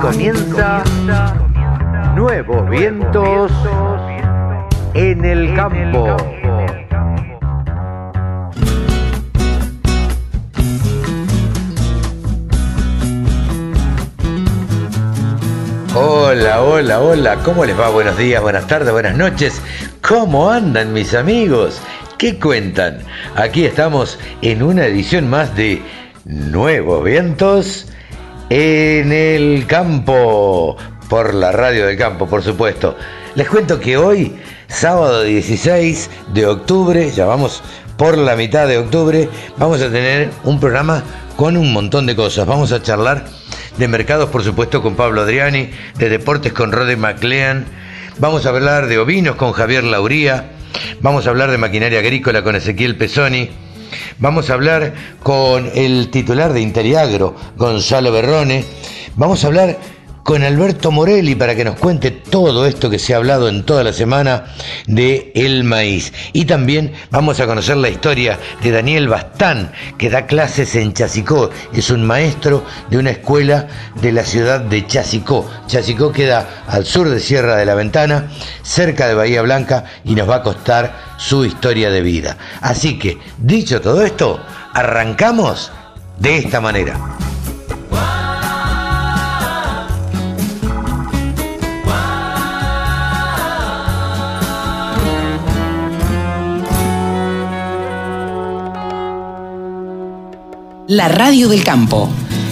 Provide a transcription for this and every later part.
comienza Nuevos Vientos en el Campo. Hola, hola, hola, ¿cómo les va? Buenos días, buenas tardes, buenas noches. ¿Cómo andan mis amigos? ¿Qué cuentan? Aquí estamos en una edición más de Nuevos Vientos en el campo, por la radio del campo, por supuesto. Les cuento que hoy, sábado 16 de octubre, ya vamos por la mitad de octubre, vamos a tener un programa con un montón de cosas. Vamos a charlar de mercados, por supuesto, con Pablo Adriani, de deportes con Rode McLean. Vamos a hablar de ovinos con Javier Lauría. Vamos a hablar de maquinaria agrícola con Ezequiel Pesoni. Vamos a hablar con el titular de Interiagro, Gonzalo Berrone. Vamos a hablar con Alberto Morelli para que nos cuente todo esto que se ha hablado en toda la semana de el maíz. Y también vamos a conocer la historia de Daniel Bastán, que da clases en Chasicó. Es un maestro de una escuela de la ciudad de Chasicó. Chasicó queda al sur de Sierra de la Ventana, cerca de Bahía Blanca, y nos va a contar su historia de vida. Así que, dicho todo esto, arrancamos de esta manera. La radio del campo.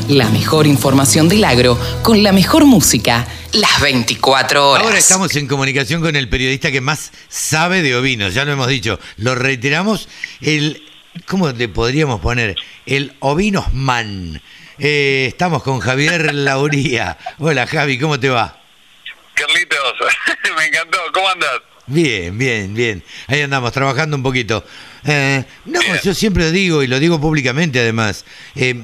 La mejor información del agro con la mejor música las 24 horas. Ahora estamos en comunicación con el periodista que más sabe de ovinos, ya lo hemos dicho. Lo reiteramos, el, ¿cómo le podríamos poner? El ovinosman. Eh, estamos con Javier Lauría. Hola Javi, ¿cómo te va? Carlitos, me encantó. ¿Cómo andas? Bien, bien, bien. Ahí andamos, trabajando un poquito. Eh, no, yo siempre lo digo y lo digo públicamente además. Eh,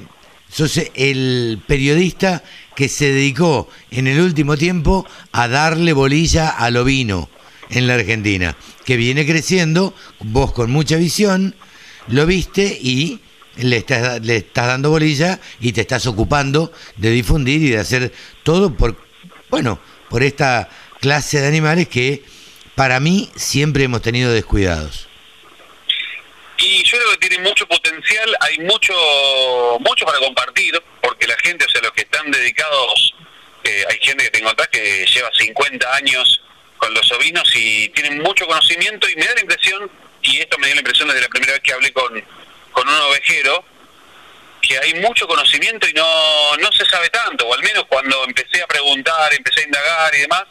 sos el periodista que se dedicó en el último tiempo a darle bolilla al ovino en la Argentina, que viene creciendo, vos con mucha visión, lo viste y le estás, le estás dando bolilla y te estás ocupando de difundir y de hacer todo por, bueno, por esta clase de animales que para mí siempre hemos tenido descuidados. Y yo creo que tiene mucho potencial, hay mucho mucho para compartir, porque la gente, o sea, los que están dedicados, eh, hay gente que te encontrás que lleva 50 años con los ovinos y tienen mucho conocimiento y me da la impresión, y esto me dio la impresión desde la primera vez que hablé con, con un ovejero, que hay mucho conocimiento y no, no se sabe tanto, o al menos cuando empecé a preguntar, empecé a indagar y demás,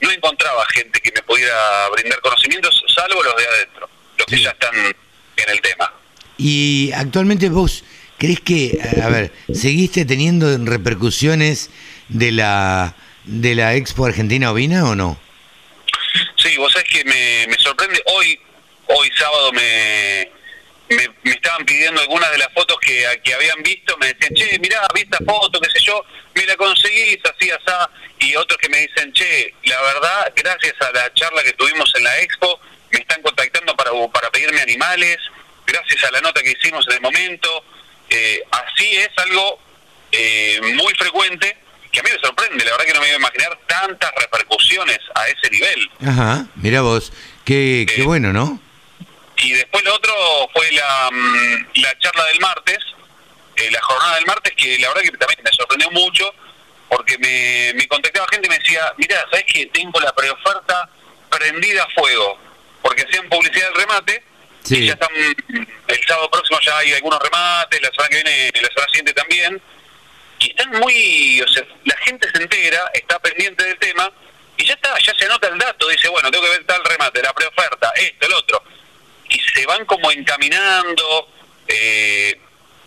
no encontraba gente que me pudiera brindar conocimientos, salvo los de adentro, los que ya están en el tema. Y actualmente vos crees que, a ver, seguiste teniendo repercusiones de la de la Expo Argentina Ovina o no? Sí, vos sabés que me, me sorprende. Hoy, hoy sábado me, me, estaban pidiendo algunas de las fotos que, que habían visto, me decían, che, mirá, vi esta foto, qué sé yo, me la conseguís, así, así, y otros que me dicen, che, la verdad, gracias a la charla que tuvimos en la expo, me están contactando para, para pedirme animales, gracias a la nota que hicimos en el momento, eh, así es algo eh, muy frecuente, que a mí me sorprende, la verdad que no me iba a imaginar tantas repercusiones a ese nivel. Ajá, mira vos, qué, qué eh, bueno, ¿no? Y después lo otro fue la, mm, la charla del martes, eh, la jornada del martes, que la verdad que también me sorprendió mucho, porque me, me contactaba gente y me decía, mira, ¿sabes que tengo la preoferta prendida a fuego? Porque hacían publicidad del remate, y ya están, el sábado próximo ya hay algunos remates, la semana que viene, la semana siguiente también, y están muy, o sea, la gente se entera, está pendiente del tema, y ya está, ya se anota el dato, dice, bueno, tengo que ver tal remate, la preoferta, esto, el otro y se van como encaminando, eh,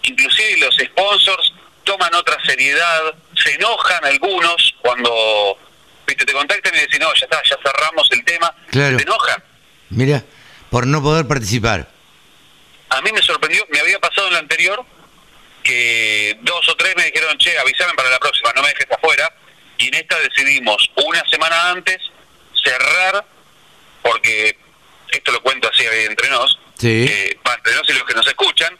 inclusive los sponsors toman otra seriedad, se enojan algunos cuando viste te contactan y dicen, no, ya está, ya cerramos el tema, claro. se enojan. Mira, por no poder participar. A mí me sorprendió, me había pasado en la anterior, que dos o tres me dijeron, che, avísame para la próxima, no me dejes afuera, y en esta decidimos una semana antes cerrar, porque esto lo cuento así entre nos, eh, entre nos y los que nos escuchan,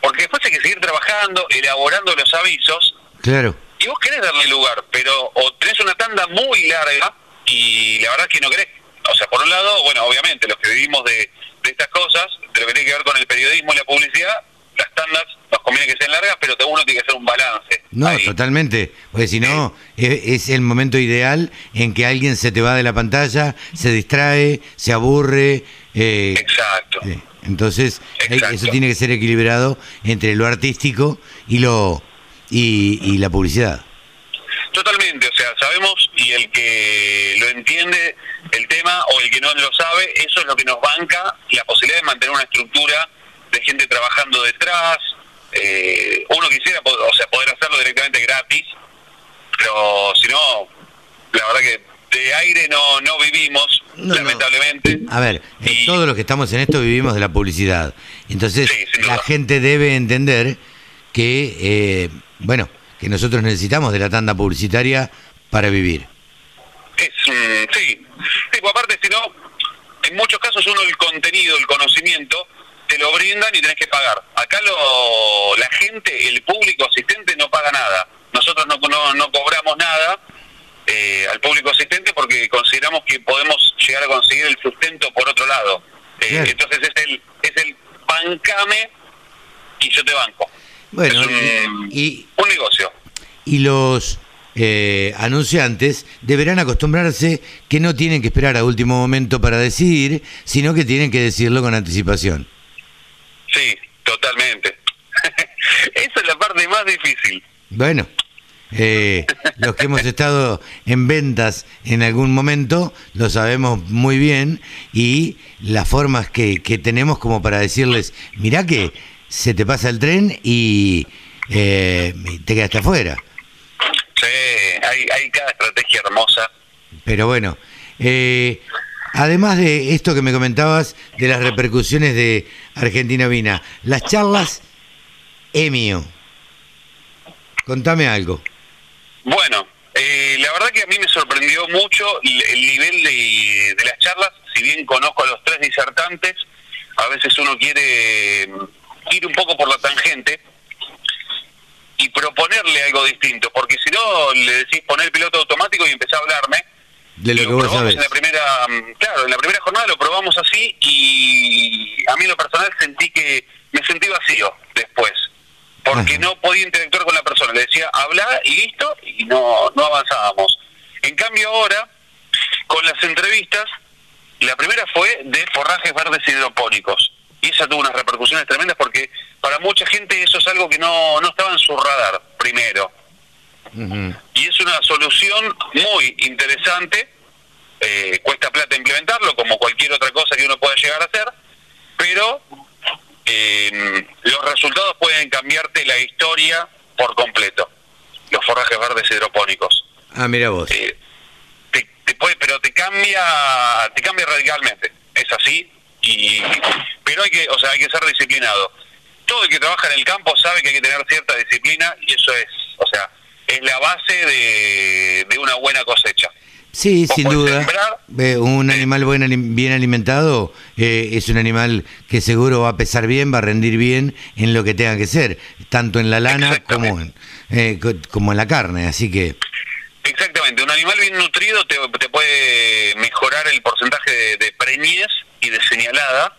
porque después hay que seguir trabajando, elaborando los avisos. Claro. y vos querés darle lugar, pero o tenés una tanda muy larga y la verdad es que no querés. O sea, por un lado, bueno, obviamente, los que vivimos de, de estas cosas, de lo que tiene que ver con el periodismo y la publicidad, las tandas nos conviene que sean largas, pero uno tiene que hacer un balance. No, totalmente, porque si no, es, el momento ideal en que alguien se te va de la pantalla, se distrae, se aburre. Eh, Exacto. Eh, entonces, eso tiene que ser equilibrado entre lo artístico y lo y, la publicidad. Totalmente, o sea, sabemos y el que lo entiende el tema o el que no lo sabe, eso es lo que nos banca la posibilidad de mantener una estructura de gente trabajando detrás. Eh, uno quisiera, o sea, poder hacerlo directamente gratis, pero si no, la verdad que de aire no, no vivimos, lamentablemente. A ver, todos los que estamos en esto vivimos de la publicidad. Entonces, la gente debe entender que, eh, bueno, que nosotros necesitamos de la tanda publicitaria para vivir. Es, sí, sí pues aparte, si no, en muchos casos uno el contenido, el conocimiento, te lo brindan y tenés que pagar. Acá lo, la gente, el público asistente no paga nada. Nosotros no, no, cobramos nada eh, al público asistente porque consideramos que podemos llegar a conseguir el sustento por otro lado. Eh, entonces es el, es el bancame y yo te banco. Bueno, un, y, un negocio. Y los eh, anunciantes deberán acostumbrarse que no tienen que esperar a último momento para decidir, sino que tienen que decirlo con anticipación. Sí, totalmente. Esa es la parte más difícil. Bueno, eh, los que hemos estado en ventas en algún momento lo sabemos muy bien y las formas que, que tenemos como para decirles, mirá que se te pasa el tren y eh, te quedaste afuera. Sí, hay, hay cada estrategia hermosa. Pero bueno, eh, Además de esto que me comentabas de las repercusiones de Argentina Vina, las charlas EMIO. Contame algo. Bueno, eh, la verdad que a mí me sorprendió mucho el, nivel de, las charlas, si bien conozco a los tres disertantes, a veces uno quiere ir un poco por la tangente y proponerle algo distinto, porque si no le decís poner piloto automático y empezar a hablarme, de lo, que vos sabés. En la primera, mm, claro, en la primera jornada lo probamos así y a mí en lo personal sentí que me sentí vacío después, porque no podía interactuar con la persona. Le decía, habla y listo, y no, no avanzábamos. En cambio ahora, con las entrevistas, la primera fue de forrajes verdes hidropónicos. Y esa tuvo unas repercusiones tremendas porque para mucha gente eso es algo que no, no estaba en su radar, primero. Y es una solución muy interesante, eh, cuesta plata implementarlo, como cualquier otra cosa que uno pueda llegar a hacer, pero eh, los resultados pueden cambiarte la historia por completo, los forrajes verdes hidropónicos. Ah, mira vos. Eh, te, puede, pero te cambia, te cambia radicalmente, es así, y pero hay que, o sea, hay que ser disciplinado. Todo el que trabaja en el campo sabe que hay que tener cierta disciplina y eso es, o sea, es la base de, una buena cosecha. Sí, sin duda. un animal bien alimentado eh, es un animal que seguro va a pesar bien, va a rendir bien en lo que tenga que ser, tanto en la lana como en, eh, como en la carne, así que... Exactamente, un animal bien nutrido te, puede mejorar el porcentaje de, preñez y de señalada,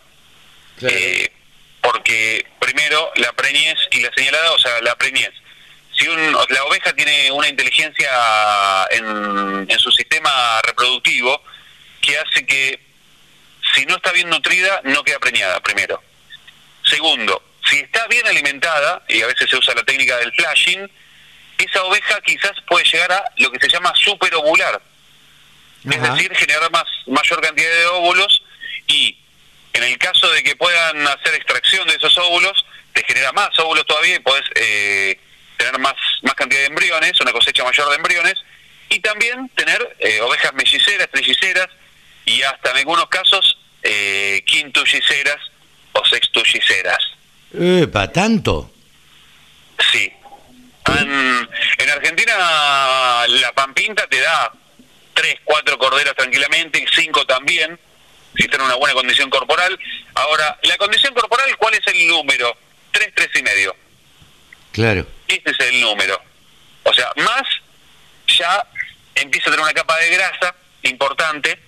eh, porque primero la preñez y la señalada, o sea, la preñez si la oveja tiene una inteligencia en, su sistema reproductivo que hace que si no está bien nutrida no queda preñada, primero. Segundo, si está bien alimentada, y a veces se usa la técnica del flashing, esa oveja quizás puede llegar a lo que se llama superovular. Es decir, generar más, mayor cantidad de óvulos y en el caso de que puedan hacer extracción de esos óvulos, te genera más óvulos todavía y podés eh, tener más, más cantidad de embriones, una cosecha mayor de embriones, y también tener eh, ovejas melliceras, trilliceras y hasta en algunos casos eh, quintulliceras o sextulliceras. ¿Para tanto? Sí. En, Argentina la pampinta te da tres, cuatro corderas tranquilamente, y cinco también, si están en una buena condición corporal. Ahora, la condición corporal, ¿cuál es el número? Tres, tres y medio. Claro. Ese es el número. O sea, más ya empieza a tener una capa de grasa importante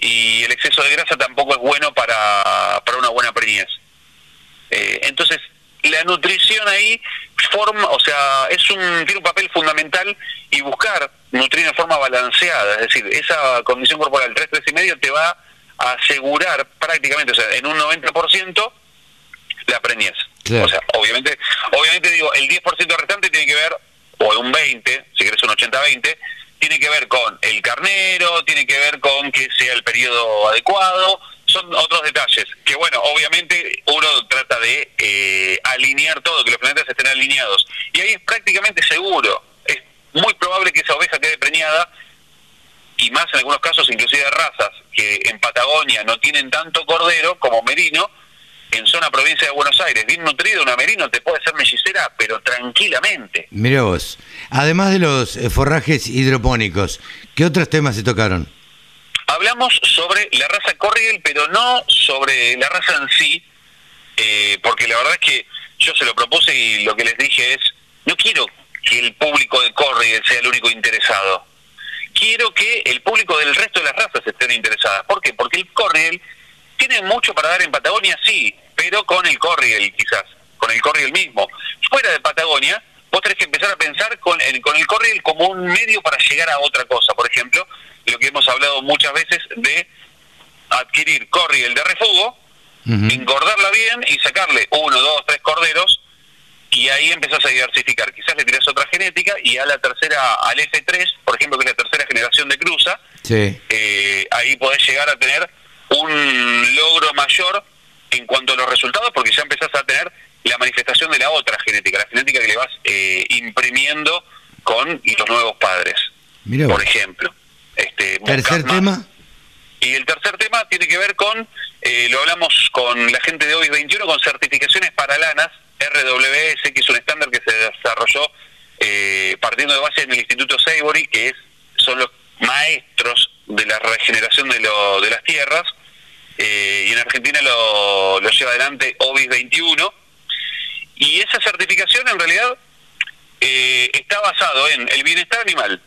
y el exceso de grasa tampoco es bueno para, para una buena preñez. Eh, entonces, la nutrición ahí forma, o sea, es un, tiene un papel fundamental y buscar nutrir de forma balanceada, es decir, esa condición corporal 3, 3 y medio te va a asegurar prácticamente, o sea, en un 90% la preñez. O sea, obviamente, obviamente digo, el 10% restante tiene que ver, o un 20, si querés un 80-20, tiene que ver con el carnero, tiene que ver con que sea el periodo adecuado, son otros detalles, que bueno, obviamente uno trata de eh, alinear todo, que los planetas estén alineados, y ahí es prácticamente seguro, es muy probable que esa oveja quede preñada, y más en algunos casos inclusive de razas que en Patagonia no tienen tanto cordero como merino, en zona provincia de Buenos Aires, bien nutrido, una merino te puede ser mellicera, pero tranquilamente. Mira vos, además de los eh, forrajes hidropónicos, ¿qué otros temas se tocaron? Hablamos sobre la raza Corriel, pero no sobre la raza en sí, eh, porque la verdad es que yo se lo propuse y lo que les dije es, no quiero que el público de Corriel sea el único interesado. Quiero que el público del resto de las razas estén interesadas. ¿Por qué? Porque el Corriel tiene mucho para dar en Patagonia, sí, pero con el Corriel quizás, con el Corriel mismo. Fuera de Patagonia, vos tenés que empezar a pensar con el, con el Corriel como un medio para llegar a otra cosa. Por ejemplo, lo que hemos hablado muchas veces de adquirir Corriel de refugo, engordarla bien y sacarle uno, dos, tres corderos y ahí empezás a diversificar. Quizás le tirás otra genética y a la tercera, al F3, por ejemplo, que es la tercera generación de cruza, eh, ahí podés llegar a tener un logro mayor en cuanto a los resultados porque ya empezás a tener la manifestación de la otra genética, la genética que le vas eh, imprimiendo con los nuevos padres, por ejemplo. Este, tercer tema. Y el tercer tema tiene que ver con, eh, lo hablamos con la gente de hoy 21, con certificaciones para lanas, RWS, que es un estándar que se desarrolló eh, partiendo de base en el Instituto Savory, que es son los maestros de la regeneración de, lo, de las tierras, eh, y en Argentina lo, lleva adelante OBIS 21. Y esa certificación en realidad eh, está basado en el bienestar animal,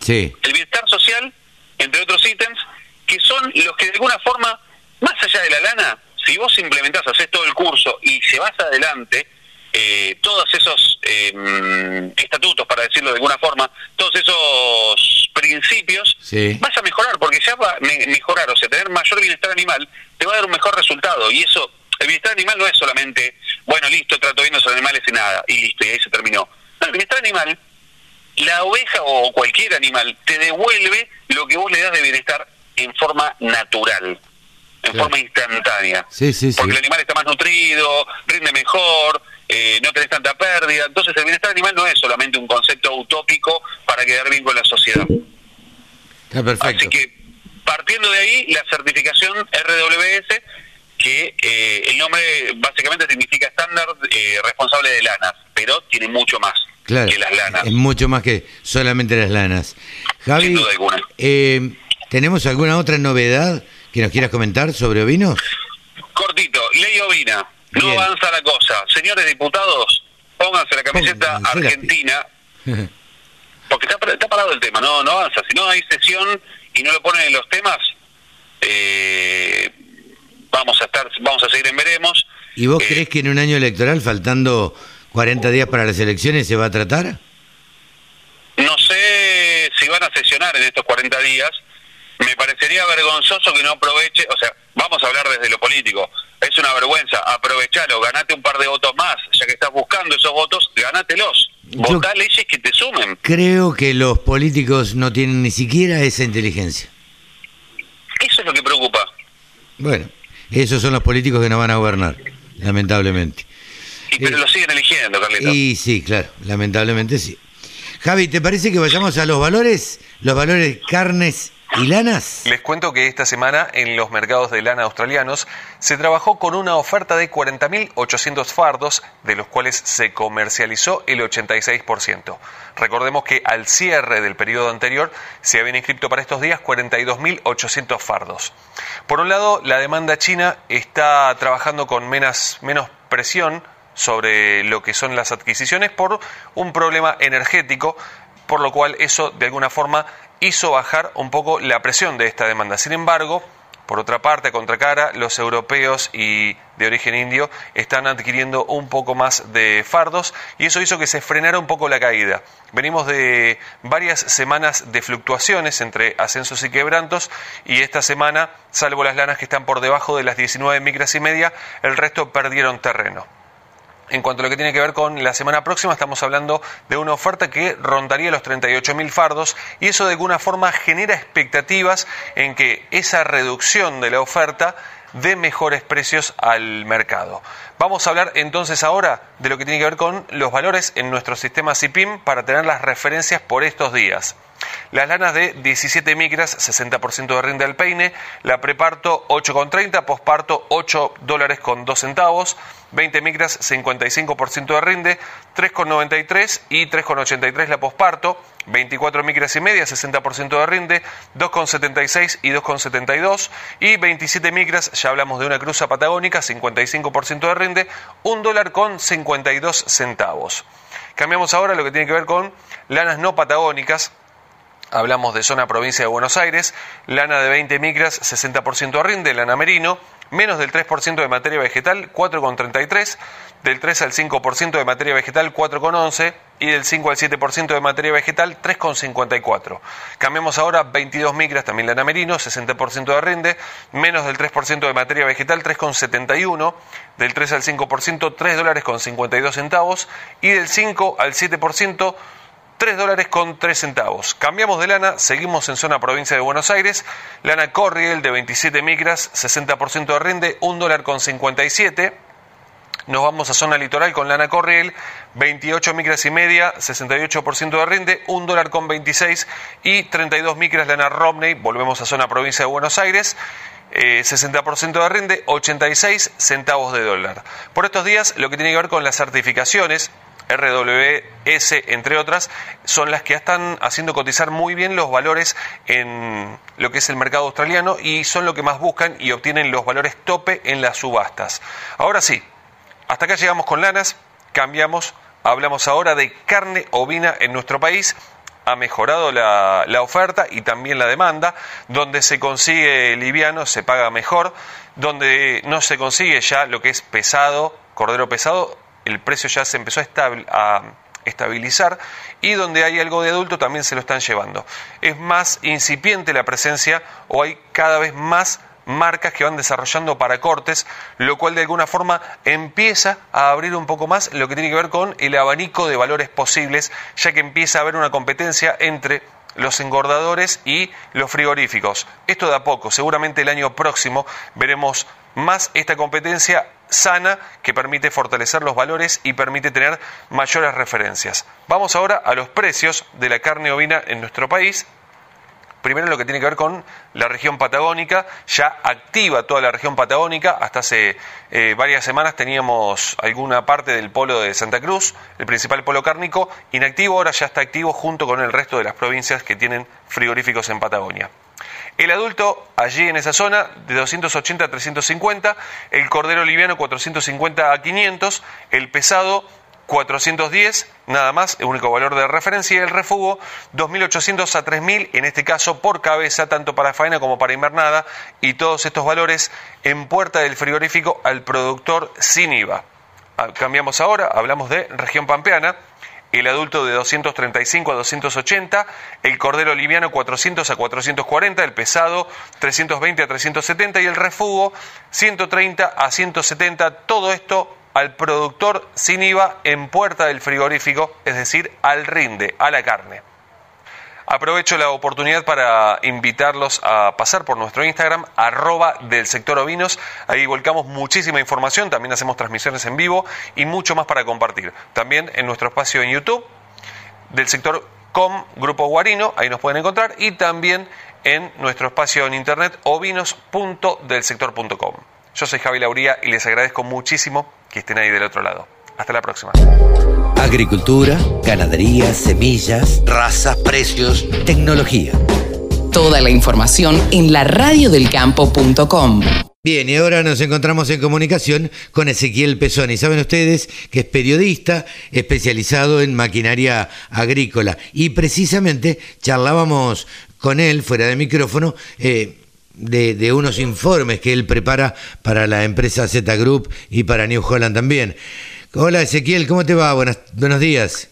sí. el bienestar social, entre otros ítems, que son los que de alguna forma, más allá de la lana, si vos implementás, haces todo el curso y se vas adelante, eh, todos esos eh, estatutos, para decirlo de alguna forma, todos esos principios, vas a mejorar, porque ya va a mejorar, o sea, tener mayor bienestar animal, te va a dar un mejor resultado. Y eso, el bienestar animal no es solamente, bueno, listo, trato bien a los animales y nada, y listo, y ahí se terminó. No, el bienestar animal, la oveja o cualquier animal, te devuelve lo que vos le das de bienestar en forma natural en forma instantánea. porque el animal está más nutrido, rinde mejor, eh, no tenés tanta pérdida. Entonces el bienestar animal no es solamente un concepto utópico para quedar bien con la sociedad. Así que partiendo de ahí, la certificación RWS, que eh, el nombre básicamente significa estándar eh, responsable de lanas, pero tiene mucho más que las lanas. Es mucho más que solamente las lanas. Javi, ¿tenemos alguna otra novedad que nos quieras comentar sobre ovinos? Cortito, ley ovina. No avanza la cosa. Señores diputados, pónganse la camiseta argentina, porque está, parado el tema, no, no avanza. Si no hay sesión y no lo ponen en los temas, eh, vamos a estar, vamos a seguir en veremos. ¿Y vos eh, crees que en un año electoral, faltando 40 días para las elecciones, se va a tratar? No sé si van a sesionar en estos 40 días. Me parecería vergonzoso que no aproveche, o sea, vamos a hablar desde lo político es una vergüenza, aprovechalo, ganate un par de votos más, ya que estás buscando esos votos, ganátelos. Votá leyes que te sumen. Creo que los políticos no tienen ni siquiera esa inteligencia. Eso es lo que preocupa. Bueno, esos son los políticos que no van a gobernar, lamentablemente. Y pero lo siguen eligiendo, Carlito. Y sí, claro, lamentablemente sí. Javi, ¿te parece que vayamos a los valores? Los valores carnes ¿Y lanas? Les cuento que esta semana en los mercados de lana australianos se trabajó con una oferta de 40.800 fardos, de los cuales se comercializó el 86%. Recordemos que al cierre del periodo anterior se habían inscrito para estos días 42.800 fardos. Por un lado, la demanda china está trabajando con menos, menos presión sobre lo que son las adquisiciones por un problema energético por lo cual eso de alguna forma hizo bajar un poco la presión de esta demanda. Sin embargo, por otra parte, a contracara, los europeos y de origen indio están adquiriendo un poco más de fardos y eso hizo que se frenara un poco la caída. Venimos de varias semanas de fluctuaciones entre ascensos y quebrantos y esta semana, salvo las lanas que están por debajo de las 19 micras y media, el resto perdieron terreno. En cuanto a lo que tiene que ver con la semana próxima, estamos hablando de una oferta que rondaría los 38.000 fardos y eso de alguna forma genera expectativas en que esa reducción de la oferta dé mejores precios al mercado. Vamos a hablar entonces ahora de lo que tiene que ver con los valores en nuestro sistema CIPIM para tener las referencias por estos días. Las lanas de 17 micras, 60% de rinde al peine. La preparto 8,30, posparto 8 dólares con 2 centavos. 20 micras, 55% de rinde, 3,93 y 3,83 la posparto. 24 micras y media, 60% de rinde, 2,76 y 2,72. Y 27 micras, ya hablamos de una cruza patagónica, 55% de rinde, 1 dólar con 52 centavos. Cambiamos ahora lo que tiene que ver con lanas no patagónicas hablamos de zona provincia de Buenos Aires, lana de 20 micras, 60% rinde, lana merino, menos del 3% de materia vegetal, 4,33, del 3 al 5% de materia vegetal, 4,11 y del 5 al 7% de materia vegetal, 3,54. Cambiamos ahora 22 micras, también lana merino, 60% de rinde, menos del 3% de materia vegetal, 3,71, del 3 al 5%, 3 dólares con 52 centavos. Y del 5 al 7%, 3 dólares con 3 centavos. Cambiamos de lana, seguimos en zona provincia de Buenos Aires. Lana Corriel de 27 micras, 60% de rinde, 1 dólar con 57. Nos vamos a zona litoral con lana Corriel, 28 micras y media, 68% de rinde, 1 dólar con 26 y 32 micras lana Romney. Volvemos a zona provincia de Buenos Aires. 60% eh, de rinde, 86 centavos de dólar. Por estos días, lo que tiene que ver con las certificaciones, RWS, entre otras, son las que están haciendo cotizar muy bien los valores en lo que es el mercado australiano y son lo que más buscan y obtienen los valores tope en las subastas. Ahora sí, hasta acá llegamos con lanas, cambiamos, hablamos ahora de carne ovina en nuestro país. Ha mejorado la, la, oferta y también la demanda, donde se consigue liviano se paga mejor, donde no se consigue ya lo que es pesado, cordero pesado, el precio ya se empezó a, estabilizar y donde hay algo de adulto también se lo están llevando. Es más incipiente la presencia o hay cada vez más marcas que van desarrollando para cortes, lo cual de alguna forma empieza a abrir un poco más lo que tiene que ver con el abanico de valores posibles, ya que empieza a haber una competencia entre los engordadores y los frigoríficos. Esto de a poco, seguramente el año próximo veremos más esta competencia sana que permite fortalecer los valores y permite tener mayores referencias. Vamos ahora a los precios de la carne ovina en nuestro país. Primero lo que tiene que ver con la región patagónica, ya activa toda la región patagónica, hasta hace eh, varias semanas teníamos alguna parte del polo de Santa Cruz, el principal polo cárnico, inactivo, ahora ya está activo junto con el resto de las provincias que tienen frigoríficos en Patagonia. El adulto allí en esa zona de 280 a 350, el cordero liviano 450 a 500, el pesado 410, nada más, el único valor de referencia, y el refugo 2.800 a 3.000, en este caso por cabeza, tanto para faena como para invernada, y todos estos valores en puerta del frigorífico al productor sin IVA. Ah, cambiamos ahora, hablamos de región pampeana, el adulto de 235 a 280, el cordero liviano 400 a 440, el pesado 320 a 370 y el refugo 130 a 170, todo esto al productor sin IVA en puerta del frigorífico, es decir, al rinde, a la carne. Aprovecho la oportunidad para invitarlos a pasar por nuestro Instagram, arroba del sector ovinos. Ahí volcamos muchísima información, también hacemos transmisiones en vivo y mucho más para compartir. También en nuestro espacio en YouTube del sector com, Grupo Guarino, ahí nos pueden encontrar, y también en nuestro espacio en internet ovinos.delsector.com. Yo soy Javi Lauría y les agradezco muchísimo que estén ahí del otro lado. Hasta la próxima. Agricultura, ganadería, semillas, razas, precios, tecnología. Toda la información en laradiodelcampo.com. Bien, y ahora nos encontramos en comunicación con Ezequiel Pesoni. Saben ustedes que es periodista especializado en maquinaria agrícola y precisamente charlábamos con él fuera de micrófono. Eh, de, unos informes que él prepara para la empresa Z Group y para New Holland también. Hola Ezequiel, ¿cómo te va? Buenas, buenos días.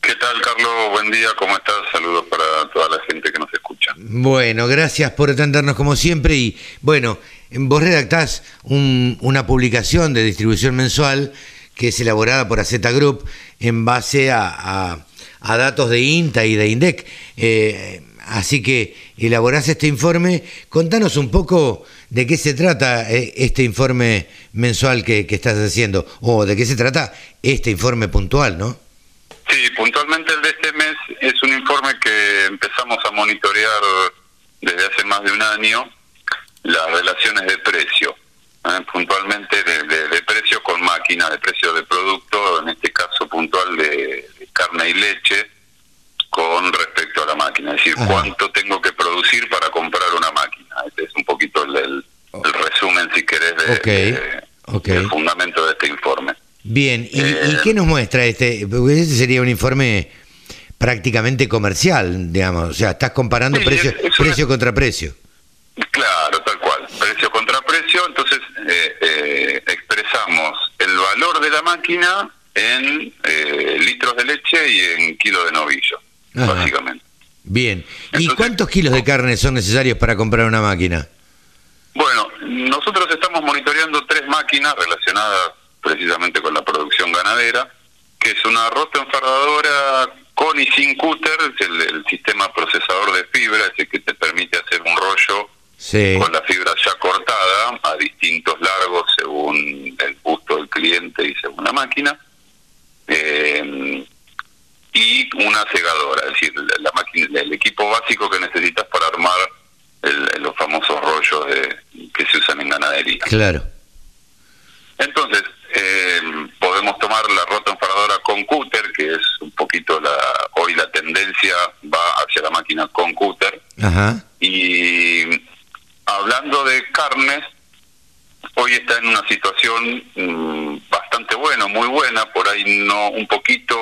¿Qué tal, Carlos? Buen día, ¿cómo estás? Saludos para toda la gente que nos escucha. Bueno, gracias por atendernos como siempre y bueno, vos redactás una publicación de distribución mensual que es elaborada por AZ Group en base a, datos de INTA y de INDEC. Eh, así que elaborás este informe. Contanos un poco de qué se trata eh, este informe mensual que, estás haciendo o de qué se trata este informe puntual, ¿no? Sí, puntualmente el de este mes es un informe que empezamos a monitorear desde hace más de un año las relaciones de precio, ¿eh? puntualmente de, precio con máquina, de precio de producto, en este caso puntual de carne y leche, con respecto a la máquina, es decir, cuánto tengo que producir para comprar una máquina. Este es un poquito el, resumen, si querés, de, del fundamento de este informe. Bien, ¿Y, eh, qué nos muestra este? Porque este sería un informe prácticamente comercial, digamos, o sea, estás comparando precio, precio contra precio. Claro, tal cual, precio contra precio, entonces eh, eh, expresamos el valor de la máquina en litros de leche y en kilo de novillo básicamente. Bien. ¿Y cuántos kilos de carne son necesarios para comprar una máquina? Bueno, nosotros estamos monitoreando tres máquinas relacionadas precisamente con la producción ganadera, que es una rota enfardadora con y sin cúter, el, sistema procesador de fibra, ese que te permite hacer un rollo con la fibra ya cortada a distintos largos según el gusto del cliente y según la máquina. Eh, y una segadora, es decir, la, máquina, el equipo básico que necesitas para armar los famosos rollos de, que se usan en ganadería. Claro. Entonces, eh, podemos tomar la rota enfaradora con cúter, que es un poquito la hoy la tendencia va hacia la máquina con cúter. Ajá. Y hablando de carnes, hoy está en una situación mm, bastante buena, muy buena, por ahí no un poquito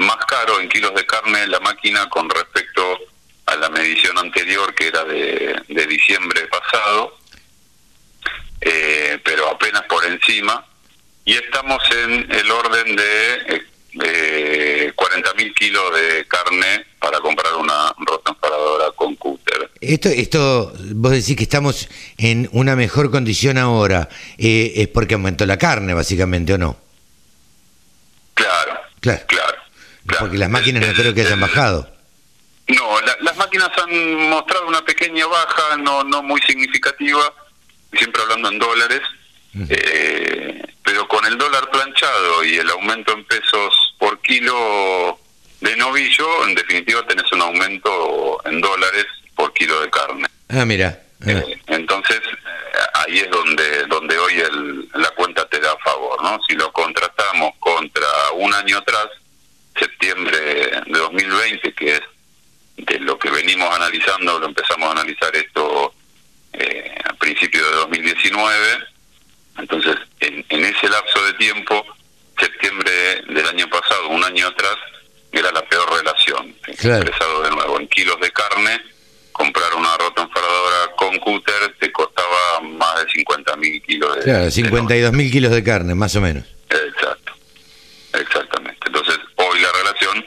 más caro en kilos de carne la máquina con respecto a la medición anterior que era de, diciembre pasado, eh, pero apenas por encima, y estamos en el orden de eh, 40.000 kilos de carne para comprar una rota emparadora con cúter. Esto, esto, vos decís que estamos en una mejor condición ahora, eh, es porque aumentó la carne, básicamente, ¿o no? Claro, claro. claro. Porque las máquinas no creo que hayan bajado. No, las máquinas han mostrado una pequeña baja, no, no muy significativa, siempre hablando en dólares, eh, pero con el dólar planchado y el aumento en pesos por kilo de novillo, en definitiva tenés un aumento en dólares por kilo de carne. Ah, mira. Ah. Eh, entonces, eh, ahí es donde donde hoy el, la cuenta te da a favor, ¿no? Si lo contratamos contra un año atrás, septiembre de 2020, que es de lo que venimos analizando, lo empezamos a analizar esto eh, a principios de 2019. Entonces, en, ese lapso de tiempo, septiembre del año pasado, un año atrás, era la peor relación. Expresado de nuevo, en kilos de carne, comprar una rota enfardadora con cúter te costaba más de 50 mil kilos de Claro, 52 mil kilos de carne, más o menos. Exacto, exactamente. Entonces, hoy la relación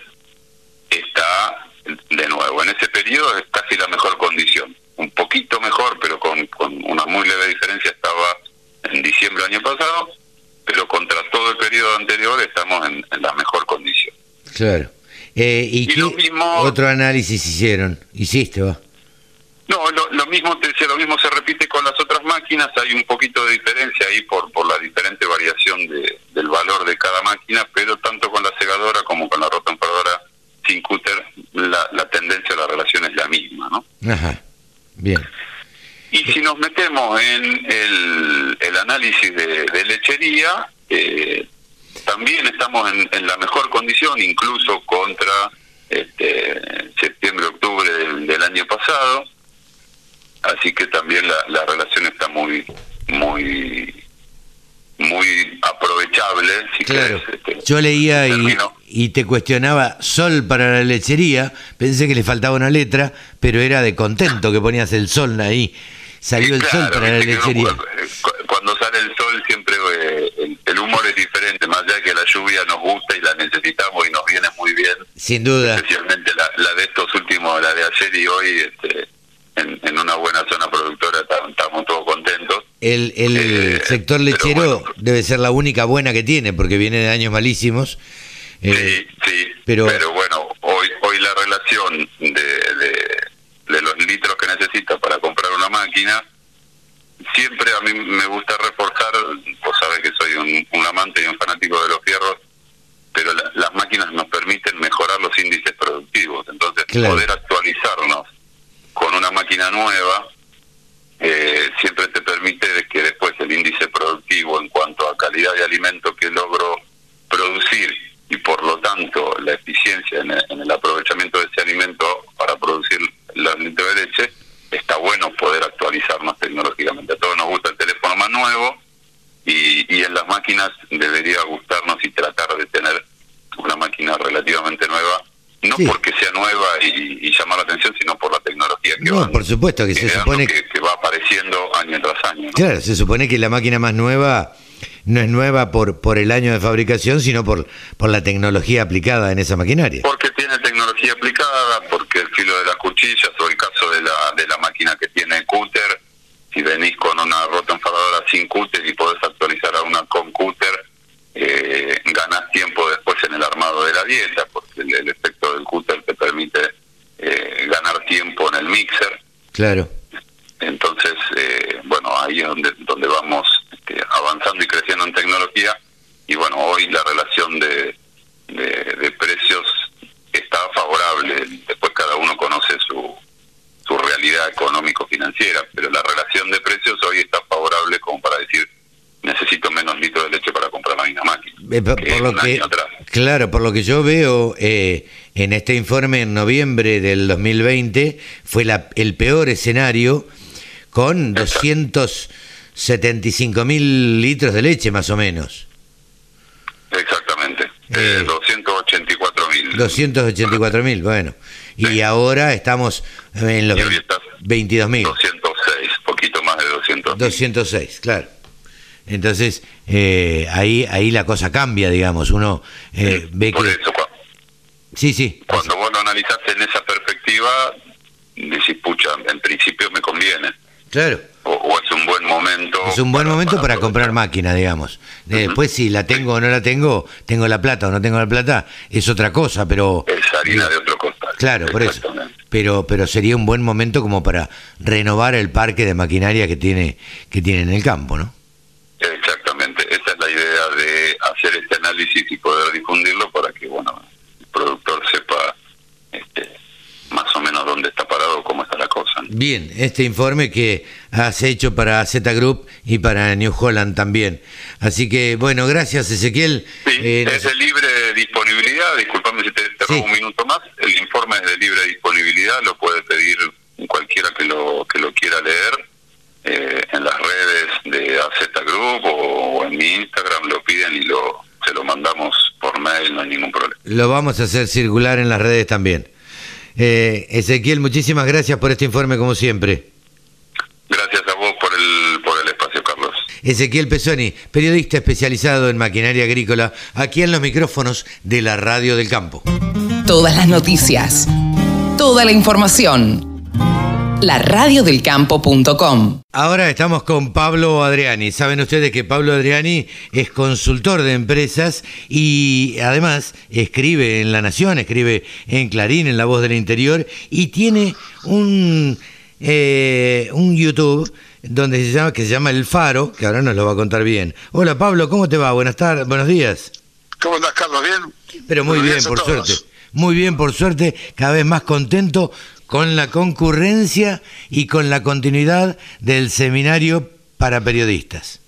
está de nuevo. En ese periodo es casi la mejor condición. Un poquito mejor, pero con, una muy leve diferencia estaba en diciembre del año pasado, pero contra todo el periodo anterior estamos en, la mejor condición. Claro. Eh, ¿Y, qué otro análisis hicieron? ¿Hiciste, va? No, lo, mismo te decía, lo mismo se repite con las otras máquinas, hay un poquito de diferencia ahí por, por la diferente variación de, del valor de cada máquina, pero tanto con la segadora como con la rota emperadora sin cúter, la, la tendencia a la relación es la misma, ¿no? Ajá, bien. Y si nos metemos en el, el análisis de, lechería, eh, también estamos en, en, la mejor condición, incluso contra este, septiembre, octubre del, año pasado. Así que también la, la relación está muy, muy muy aprovechable. Si claro. Este, Yo leía y, y, te cuestionaba sol para la lechería, pensé que le faltaba una letra, pero era de contento que ponías el sol ahí. Salió el sol para la lechería. cuando sale el sol siempre eh, el, humor es diferente, más allá de que la lluvia nos gusta y la necesitamos y nos viene muy bien. Sin duda. Especialmente la, la de estos últimos, la de ayer y hoy, este, en, una buena zona productora estamos todos contentos. El, el eh, sector lechero debe ser la única buena que tiene, porque viene de años malísimos. Eh, sí, sí, pero, bueno, hoy hoy la relación de, de, los litros que necesita para comprar una máquina, siempre a mí me gusta reforzar, vos sabés que soy un, amante y un fanático de los fierros, pero las máquinas nos permiten mejorar los índices productivos, entonces poder actualizarnos con una máquina nueva eh, siempre te permite que después el índice productivo en cuanto a calidad de alimento que logro producir y por lo tanto la eficiencia en el, aprovechamiento de ese alimento para producir los litros de leche, está bueno poder actualizarnos tecnológicamente. A todos nos gusta el teléfono más nuevo y, y en las máquinas debería gustarnos y tratar de tener una máquina relativamente nueva no porque sea nueva y, llamar la atención, sino por la tecnología que No, por supuesto, que se supone que, va apareciendo año tras año. Claro, se supone que la máquina más nueva no es nueva por por el año de fabricación, sino por por la tecnología aplicada en esa maquinaria tiene tecnología aplicada, porque el filo de las cuchillas o el caso de la de la máquina que tiene cúter, si venís con una rota enfadadora sin cúter y podés actualizar a una con cúter, eh, ganás tiempo después en el armado de la dieta, porque el, efecto del cúter te permite eh, ganar tiempo en el mixer. Claro. Entonces, eh, bueno, ahí es donde, donde vamos este, avanzando y creciendo en tecnología. Y bueno, hoy la relación de, de, precios está favorable. Después cada uno conoce su, su realidad económico-financiera, pero la relación de precios hoy está favorable como para decir, necesito menos litros de leche para comprar la Eh, por, lo que, claro, por lo que yo veo eh, en este informe en noviembre del 2020 fue la, el peor escenario con 275 mil litros de leche más o menos. Exactamente, eh, 284 mil. 284 mil, bueno. Y ahora estamos en los 22 mil. 206, poquito más de 200. 206, claro. Entonces, eh, ahí, ahí la cosa cambia, digamos. Uno eh, ve que... Eso, sí, sí. Cuando vos lo analizaste en esa perspectiva, decís, pucha, en principio me conviene. Claro. O, es un buen momento. Es un buen momento para, comprar máquina, digamos. Después, si la tengo o no la tengo, tengo la plata o no tengo la plata, es otra cosa, pero. Es harina de otro costal. Claro, por eso. Pero, pero sería un buen momento como para renovar el parque de maquinaria que tiene, que tiene en el campo, ¿no? Exactamente, esa es la idea de hacer este análisis y poder difundirlo para que bueno el productor sepa este, más o menos dónde está parado, cómo está la cosa. Bien, este informe que has hecho para Z Group y para New Holland también. Así que bueno, gracias Ezequiel. Sí, eh, es de libre disponibilidad, disculpame si te, robo un minuto más, el informe es de libre disponibilidad, lo puede pedir cualquiera que lo, que lo quiera leer eh, en las redes de AZ Group o, en mi Instagram lo piden y lo se lo mandamos por mail, no hay ningún problema. Lo vamos a hacer circular en las redes también. Eh, Ezequiel, muchísimas gracias por este informe como siempre. Gracias a vos por el, por el espacio, Carlos. Ezequiel Pesoni, periodista especializado en maquinaria agrícola, aquí en los micrófonos de la Radio del Campo. Todas las noticias, toda la información laradiodelcampo.com. Ahora estamos con Pablo Adriani. Saben ustedes que Pablo Adriani es consultor de empresas y además escribe en La Nación, escribe en Clarín, en La Voz del Interior y tiene un, eh, un YouTube donde se llama, que se llama El Faro, que ahora nos lo va a contar bien. Hola Pablo, ¿cómo te va? Buenas tardes, buenos días. ¿Cómo estás, Carlos? ¿Bien? Pero muy bien, por suerte. Muy bien, por suerte, cada vez más contento con la concurrencia y con la continuidad del seminario para periodistas.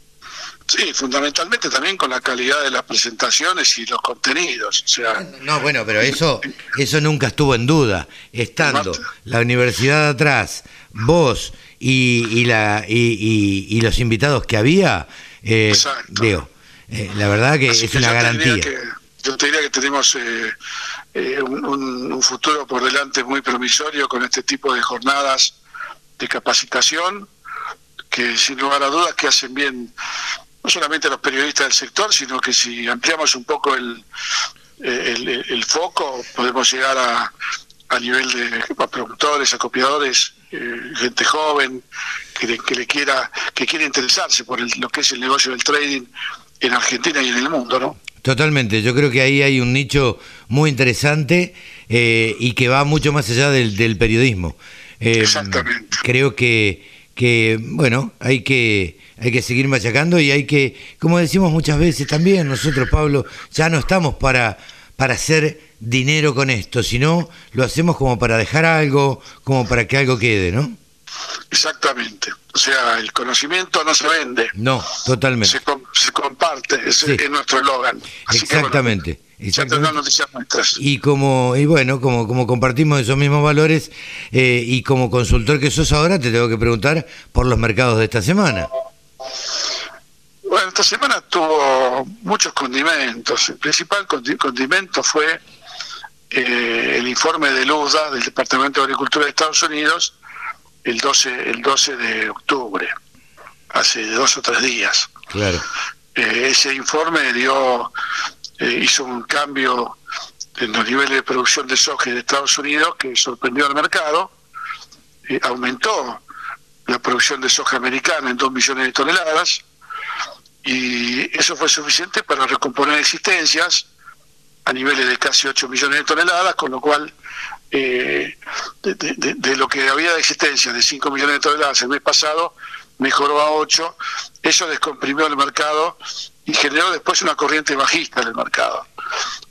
Sí, fundamentalmente también con la calidad de las presentaciones y los contenidos. O sea, no, bueno, pero eso, eso nunca estuvo en duda. Estando la universidad atrás, vos y, y la, y, y, los invitados que había, eh, digo, eh, la verdad que es una garantía. yo te diría que tenemos eh, eh, un, futuro por delante muy promisorio con este tipo de jornadas de capacitación que sin lugar a dudas que hacen bien no solamente a los periodistas del sector, sino que si ampliamos un poco el, el, foco, podemos llegar a, a nivel de productores, acopiadores, eh, gente joven que, que, le quiera que quiere interesarse por lo que es el negocio del trading en Argentina y en el mundo, ¿no? Totalmente, yo creo que ahí hay un nicho muy interesante eh, y que va mucho más allá del, del periodismo. Eh, Exactamente. Creo que, que, bueno, hay que hay que seguir machacando y hay que, como decimos muchas veces también, nosotros, Pablo, ya no estamos para, para hacer dinero con esto, sino lo hacemos como para dejar algo, como para que algo quede, ¿no? Exactamente. O sea, el conocimiento no se vende. No, totalmente. Se, comparte, es, nuestro eslogan. Exactamente. Y como y bueno, como como compartimos esos mismos valores eh, y como consultor que sos ahora, te tengo que preguntar por los mercados de esta semana. Bueno, esta semana tuvo muchos condimentos. El principal condimento fue eh, el informe de LUDA del Departamento de Agricultura de Estados Unidos el 12, el 12 de octubre, hace dos o tres días. Claro. Eh, ese informe dio eh, hizo un cambio en los niveles de producción de soja de Estados Unidos que sorprendió al mercado, aumentó la producción de soja americana en 2 millones de toneladas y eso fue suficiente para recomponer existencias a niveles de casi 8 millones de toneladas, con lo cual eh, de, lo que había de existencia de 5 millones de toneladas el mes pasado, mejoró a 8, eso descomprimió el mercado y generó después una corriente bajista en el mercado.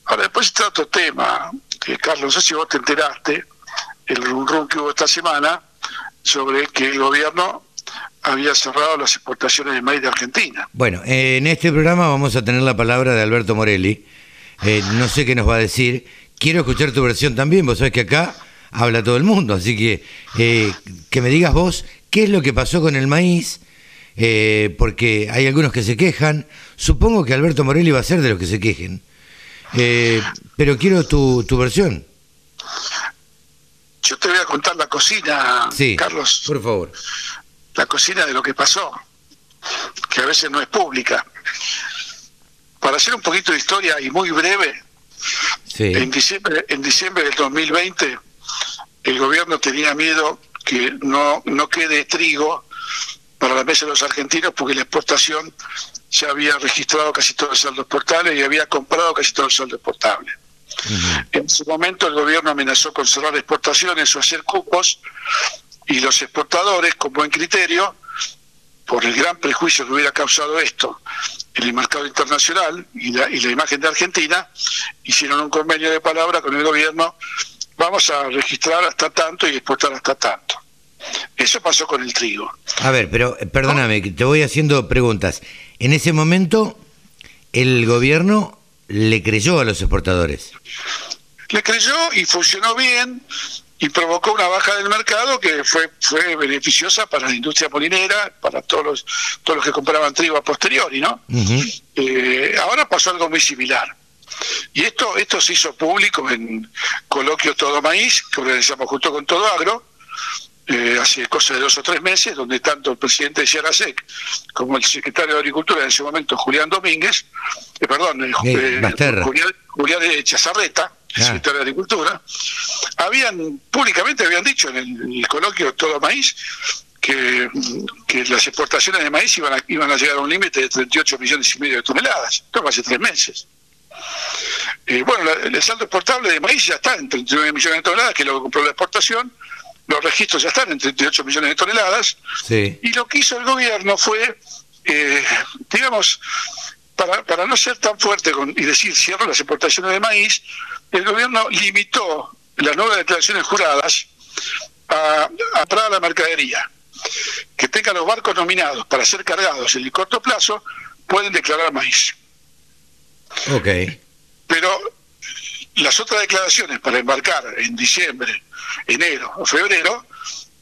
Ahora, después está otro tema, que Carlos, no sé si vos te enteraste, el rum que hubo esta semana, sobre que el gobierno había cerrado las exportaciones de maíz de Argentina. Bueno, en este programa vamos a tener la palabra de Alberto Morelli. Eh, no sé qué nos va a decir. Quiero escuchar tu versión también. Vos sabés que acá habla todo el mundo. Así que eh, que me digas vos qué es lo que pasó con el maíz. Eh, porque hay algunos que se quejan. Supongo que Alberto Morelli va a ser de los que se quejen. pero quiero tu, tu versión. Yo te voy a contar la cocina, Carlos. Por favor. La cocina de lo que pasó, que a veces no es pública. Para hacer un poquito de historia y muy breve, en, diciembre, en diciembre del 2020 el gobierno tenía miedo que no, no quede trigo para la mesa de los argentinos porque la exportación se había registrado casi todos los saldos exportables y había comprado casi todos los saldos exportables. En su momento el gobierno amenazó con cerrar exportaciones o hacer cupos y los exportadores, con buen criterio, por el gran prejuicio que hubiera causado esto en el mercado internacional y la, y la imagen de Argentina, hicieron un convenio de palabra con el gobierno, vamos a registrar hasta tanto y exportar hasta tanto. Eso pasó con el trigo. A ver, pero eh, perdóname, que te voy haciendo preguntas. En ese momento, el gobierno le creyó a los exportadores. Le creyó y funcionó bien y provocó una baja del mercado que fue fue beneficiosa para la industria molinera, para todos los todos los que compraban trigo a posteriori, ¿no? Eh, ahora pasó algo muy similar. Y esto esto se hizo público en coloquio Todo Maíz, que organizamos junto con Todo Agro, eh, hace cosa de dos o tres meses, donde tanto el presidente de Sierra-Sec como el secretario de Agricultura en ese momento, Julián Domínguez, eh, perdón, eh, Julián, Julián, de Chazarreta, ah. secretario de Agricultura, habían públicamente habían dicho en el, coloquio Todo Maíz que, que, las exportaciones de maíz iban a, iban a llegar a un límite de 38 millones y medio de toneladas. Esto hace tres meses. Bueno, el saldo exportable de maíz ya está en 39 millones de toneladas, que es lo que compró la exportación, los registros ya están en 38 millones de toneladas, y lo que hizo el gobierno fue, eh, digamos, para, para no ser tan fuerte con, y decir cierro las exportaciones de maíz, el gobierno limitó las nuevas declaraciones juradas a, a la mercadería, que tenga los barcos nominados para ser cargados en el corto plazo, pueden declarar maíz. Ok. Pero las otras declaraciones para embarcar en diciembre, enero o febrero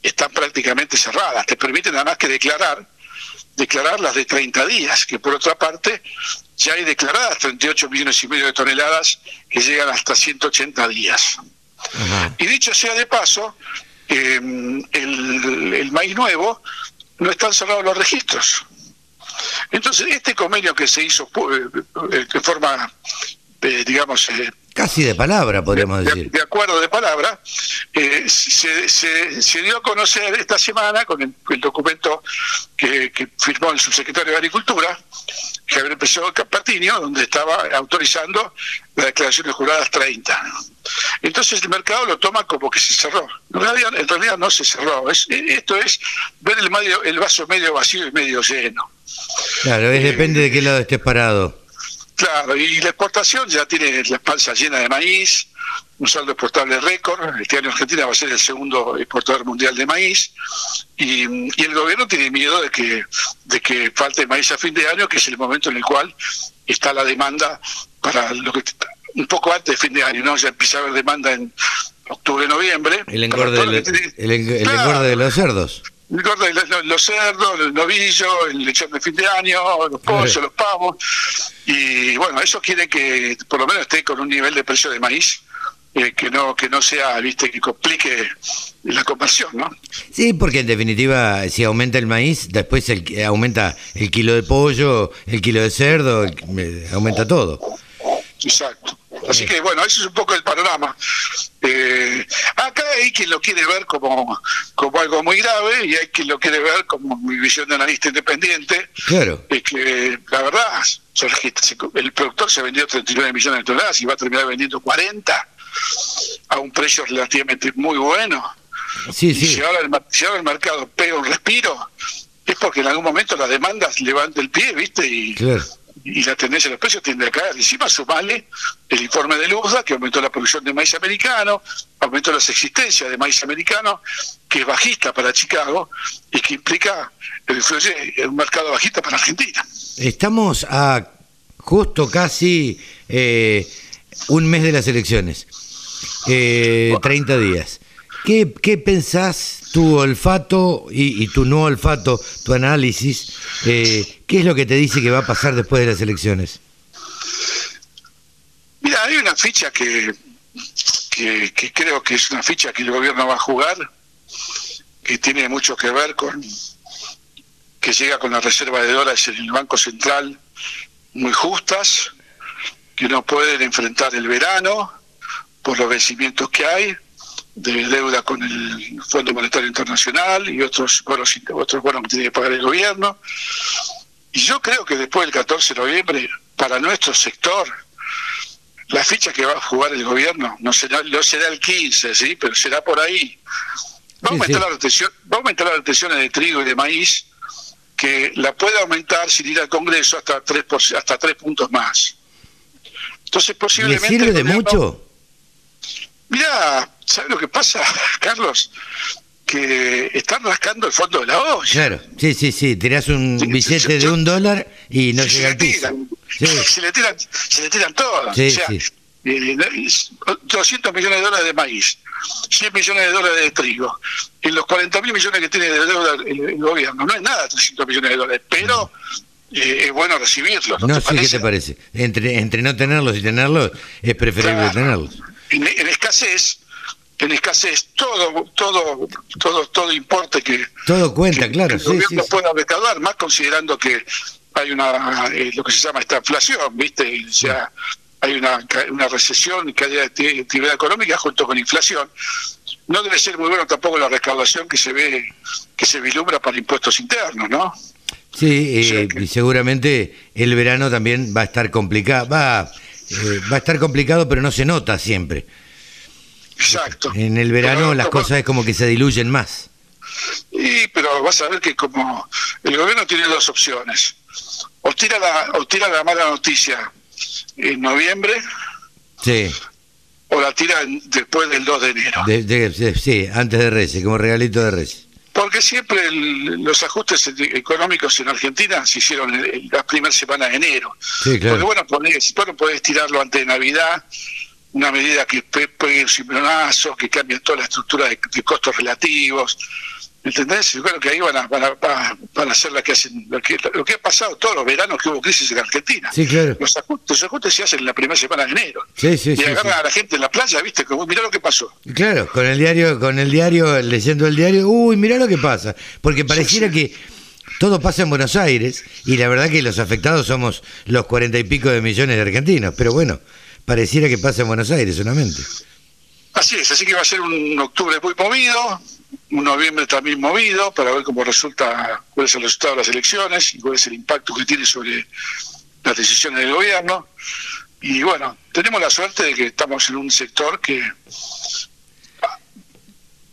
están prácticamente cerradas. Te permiten nada más que declarar, declarar las de 30 días, que por otra parte ya hay declaradas 38 millones y medio de toneladas que llegan hasta 180 días. Y dicho sea de paso, em, el, el maíz nuevo no están cerrados los registros. Entonces, este convenio que se hizo eh, eh, de forma, eh, digamos... Casi de palabra, podríamos decir. De acuerdo de palabra, se, se, dio a conocer esta semana con el, documento que, firmó el subsecretario de Agricultura, Javier Pessoa Capatinio, donde estaba autorizando la declaración de juradas 30. Entonces el mercado lo toma como que se cerró. En realidad, en realidad no se cerró. esto es ver el, medio, el vaso medio vacío y medio lleno. Claro, es, depende de qué lado estés parado. Claro, y la exportación ya tiene la panza llena de maíz, un saldo exportable récord. Este año Argentina va a ser el segundo exportador mundial de maíz. Y, el gobierno tiene miedo de que, de que falte maíz a fin de año, que es el momento en el cual está la demanda para lo que un poco antes de fin de año, ¿no? Ya empieza a haber demanda en octubre, noviembre. El engorde, el, engorde de los cerdos los, cerdos, el novillo, el lechón de fin de año, los pollos, los pavos. Y bueno, eso quiere que por lo menos esté con un nivel de precio de maíz eh, que no que no sea, viste, que complique la conversión, ¿no? Sí, porque en definitiva, si aumenta el maíz, después el, aumenta el kilo de pollo, el kilo de cerdo, aumenta todo. Exacto. Así que bueno, ese es un poco el panorama. Eh, acá hay quien lo quiere ver como, como algo muy grave y hay quien lo quiere ver como mi visión de analista independiente. Claro. Es que la verdad, el productor se vendió 39 millones de toneladas y va a terminar vendiendo 40 a un precio relativamente muy bueno. Sí, sí. Si ahora, el, si ahora el mercado pega un respiro, es porque en algún momento las demandas levanta el pie, ¿viste? Y, claro y la tendencia de los precios tiende a caer. Encima sumale el informe de Luzda, que aumentó la producción de maíz americano, aumentó las existencias de maíz americano, que es bajista para Chicago y que implica el un mercado bajista para Argentina. Estamos a justo casi eh, un mes de las elecciones, eh, 30 días. ¿Qué, ¿Qué pensás tu olfato y, tu no olfato, tu análisis, eh, ¿qué es lo que te dice que va a pasar después de las elecciones? Mira, hay una ficha que, que, creo que es una ficha que el gobierno va a jugar, que tiene mucho que ver con que llega con la reserva de dólares en el Banco Central muy justas, que no pueden enfrentar el verano por los vencimientos que hay, de deuda con el Fondo Monetario Internacional y otros bonos, otros bonos que tiene que pagar el gobierno. Y yo creo que después del 14 de noviembre, para nuestro sector, la ficha que va a jugar el gobierno no será, no será el 15, ¿sí? pero será por ahí. Va a, aumentar La retención, va a aumentar las retenciones de trigo y de maíz, que la puede aumentar sin ir al Congreso hasta tres, hasta tres puntos más. Entonces, posiblemente. ¿Le sirve de mucho? Mira, ¿sabes lo que pasa, Carlos? Que están rascando el fondo de la olla. Claro, sí, sí, sí. Tirás un billete de un dólar y no llega al piso. Se, le tiran, se le tiran todos. Sí, o sea, 200 millones de dólares de maíz, 100 millones de dólares de trigo, y los 40 mil millones que tiene de deuda el, gobierno. No es nada 300 millones de dólares, pero eh, es bueno recibirlos. No, sé ¿qué te parece? Entre, entre no tenerlos y tenerlos, es preferible tenerlos en, escasez, en escasez todo, todo, todo, todo importe que todo cuenta, claro, el gobierno pueda recaudar, más considerando que hay una eh, lo que se llama esta inflación, viste, o sea, hay una, una recesión y caída de actividad económica junto con inflación. No debe ser muy bueno tampoco la recaudación que se ve, que se vislumbra para impuestos internos, ¿no? Sí, eh, y seguramente el verano también va a estar complicado, va eh, va a estar complicado, pero no se nota siempre. Exacto. En el verano las cosas es como que se diluyen más. Y, pero vas a ver que como el gobierno tiene dos opciones. O tira la, o tira la mala noticia en noviembre. Sí. O la tira después del 2 de enero. sí, antes de Reyes, como regalito de Reyes. Porque siempre los ajustes económicos en Argentina se hicieron en, las primeras semanas de enero. Porque bueno, podés, bueno, podés tirarlo antes de Navidad, una medida que pegue un cimbronazo, que cambie toda la estructura de, costos relativos. ¿Entendés? Yo creo que ahí van a, van a, hacer la que hacen, lo que, lo que ha pasado todos los veranos que hubo crisis en Argentina. Sí, claro. Los ajustes, se hacen en la primera semana de enero. Sí, sí, y agarran a la gente en la playa, ¿viste? Como, mirá lo que pasó. Claro, con el diario, con el diario, leyendo el diario, uy, mirá lo que pasa. Porque pareciera que todo pasa en Buenos Aires y la verdad que los afectados somos los cuarenta y pico de millones de argentinos. Pero bueno, pareciera que pasa en Buenos Aires solamente. Así es, así que va a ser un octubre muy movido, un noviembre también movido, para ver cómo resulta, cuál es el resultado de las elecciones y cuál es el impacto que tiene sobre las decisiones del gobierno. Y bueno, tenemos la suerte de que estamos en un sector que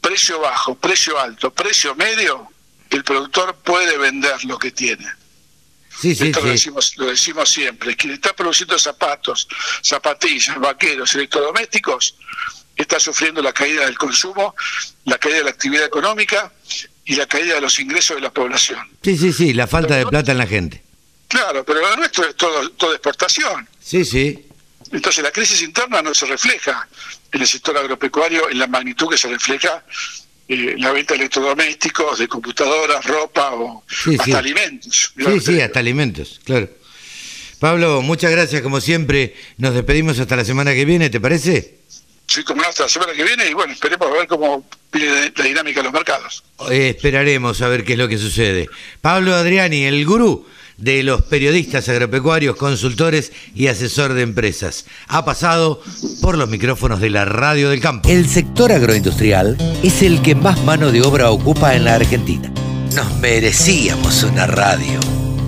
precio bajo, precio alto, precio medio, el productor puede vender lo que tiene. Sí, sí, Esto Lo, decimos, lo decimos siempre. Quien está produciendo zapatos, zapatillas, vaqueros, electrodomésticos, está sufriendo la caída del consumo, la caída de la actividad económica y la caída de los ingresos de la población. Sí, sí, sí, la falta de plata en la gente. Claro, pero lo nuestro es todo, todo exportación. Sí, sí. Entonces la crisis interna no se refleja en el sector agropecuario en la magnitud que se refleja eh, la venta de electrodomésticos, de computadoras, ropa o hasta alimentos. Sí, sí, hasta alimentos, claro. Pablo, muchas gracias como siempre. Nos despedimos hasta la semana que viene, ¿te parece? Sí, como hasta la semana que viene y bueno, esperemos a ver cómo viene la dinámica de los mercados. Eh, esperaremos a ver qué es lo que sucede. Pablo Adriani, el gurú de los periodistas agropecuarios, consultores y asesor de empresas. Ha pasado por los micrófonos de la radio del campo. El sector agroindustrial es el que más mano de obra ocupa en la Argentina. Nos merecíamos una radio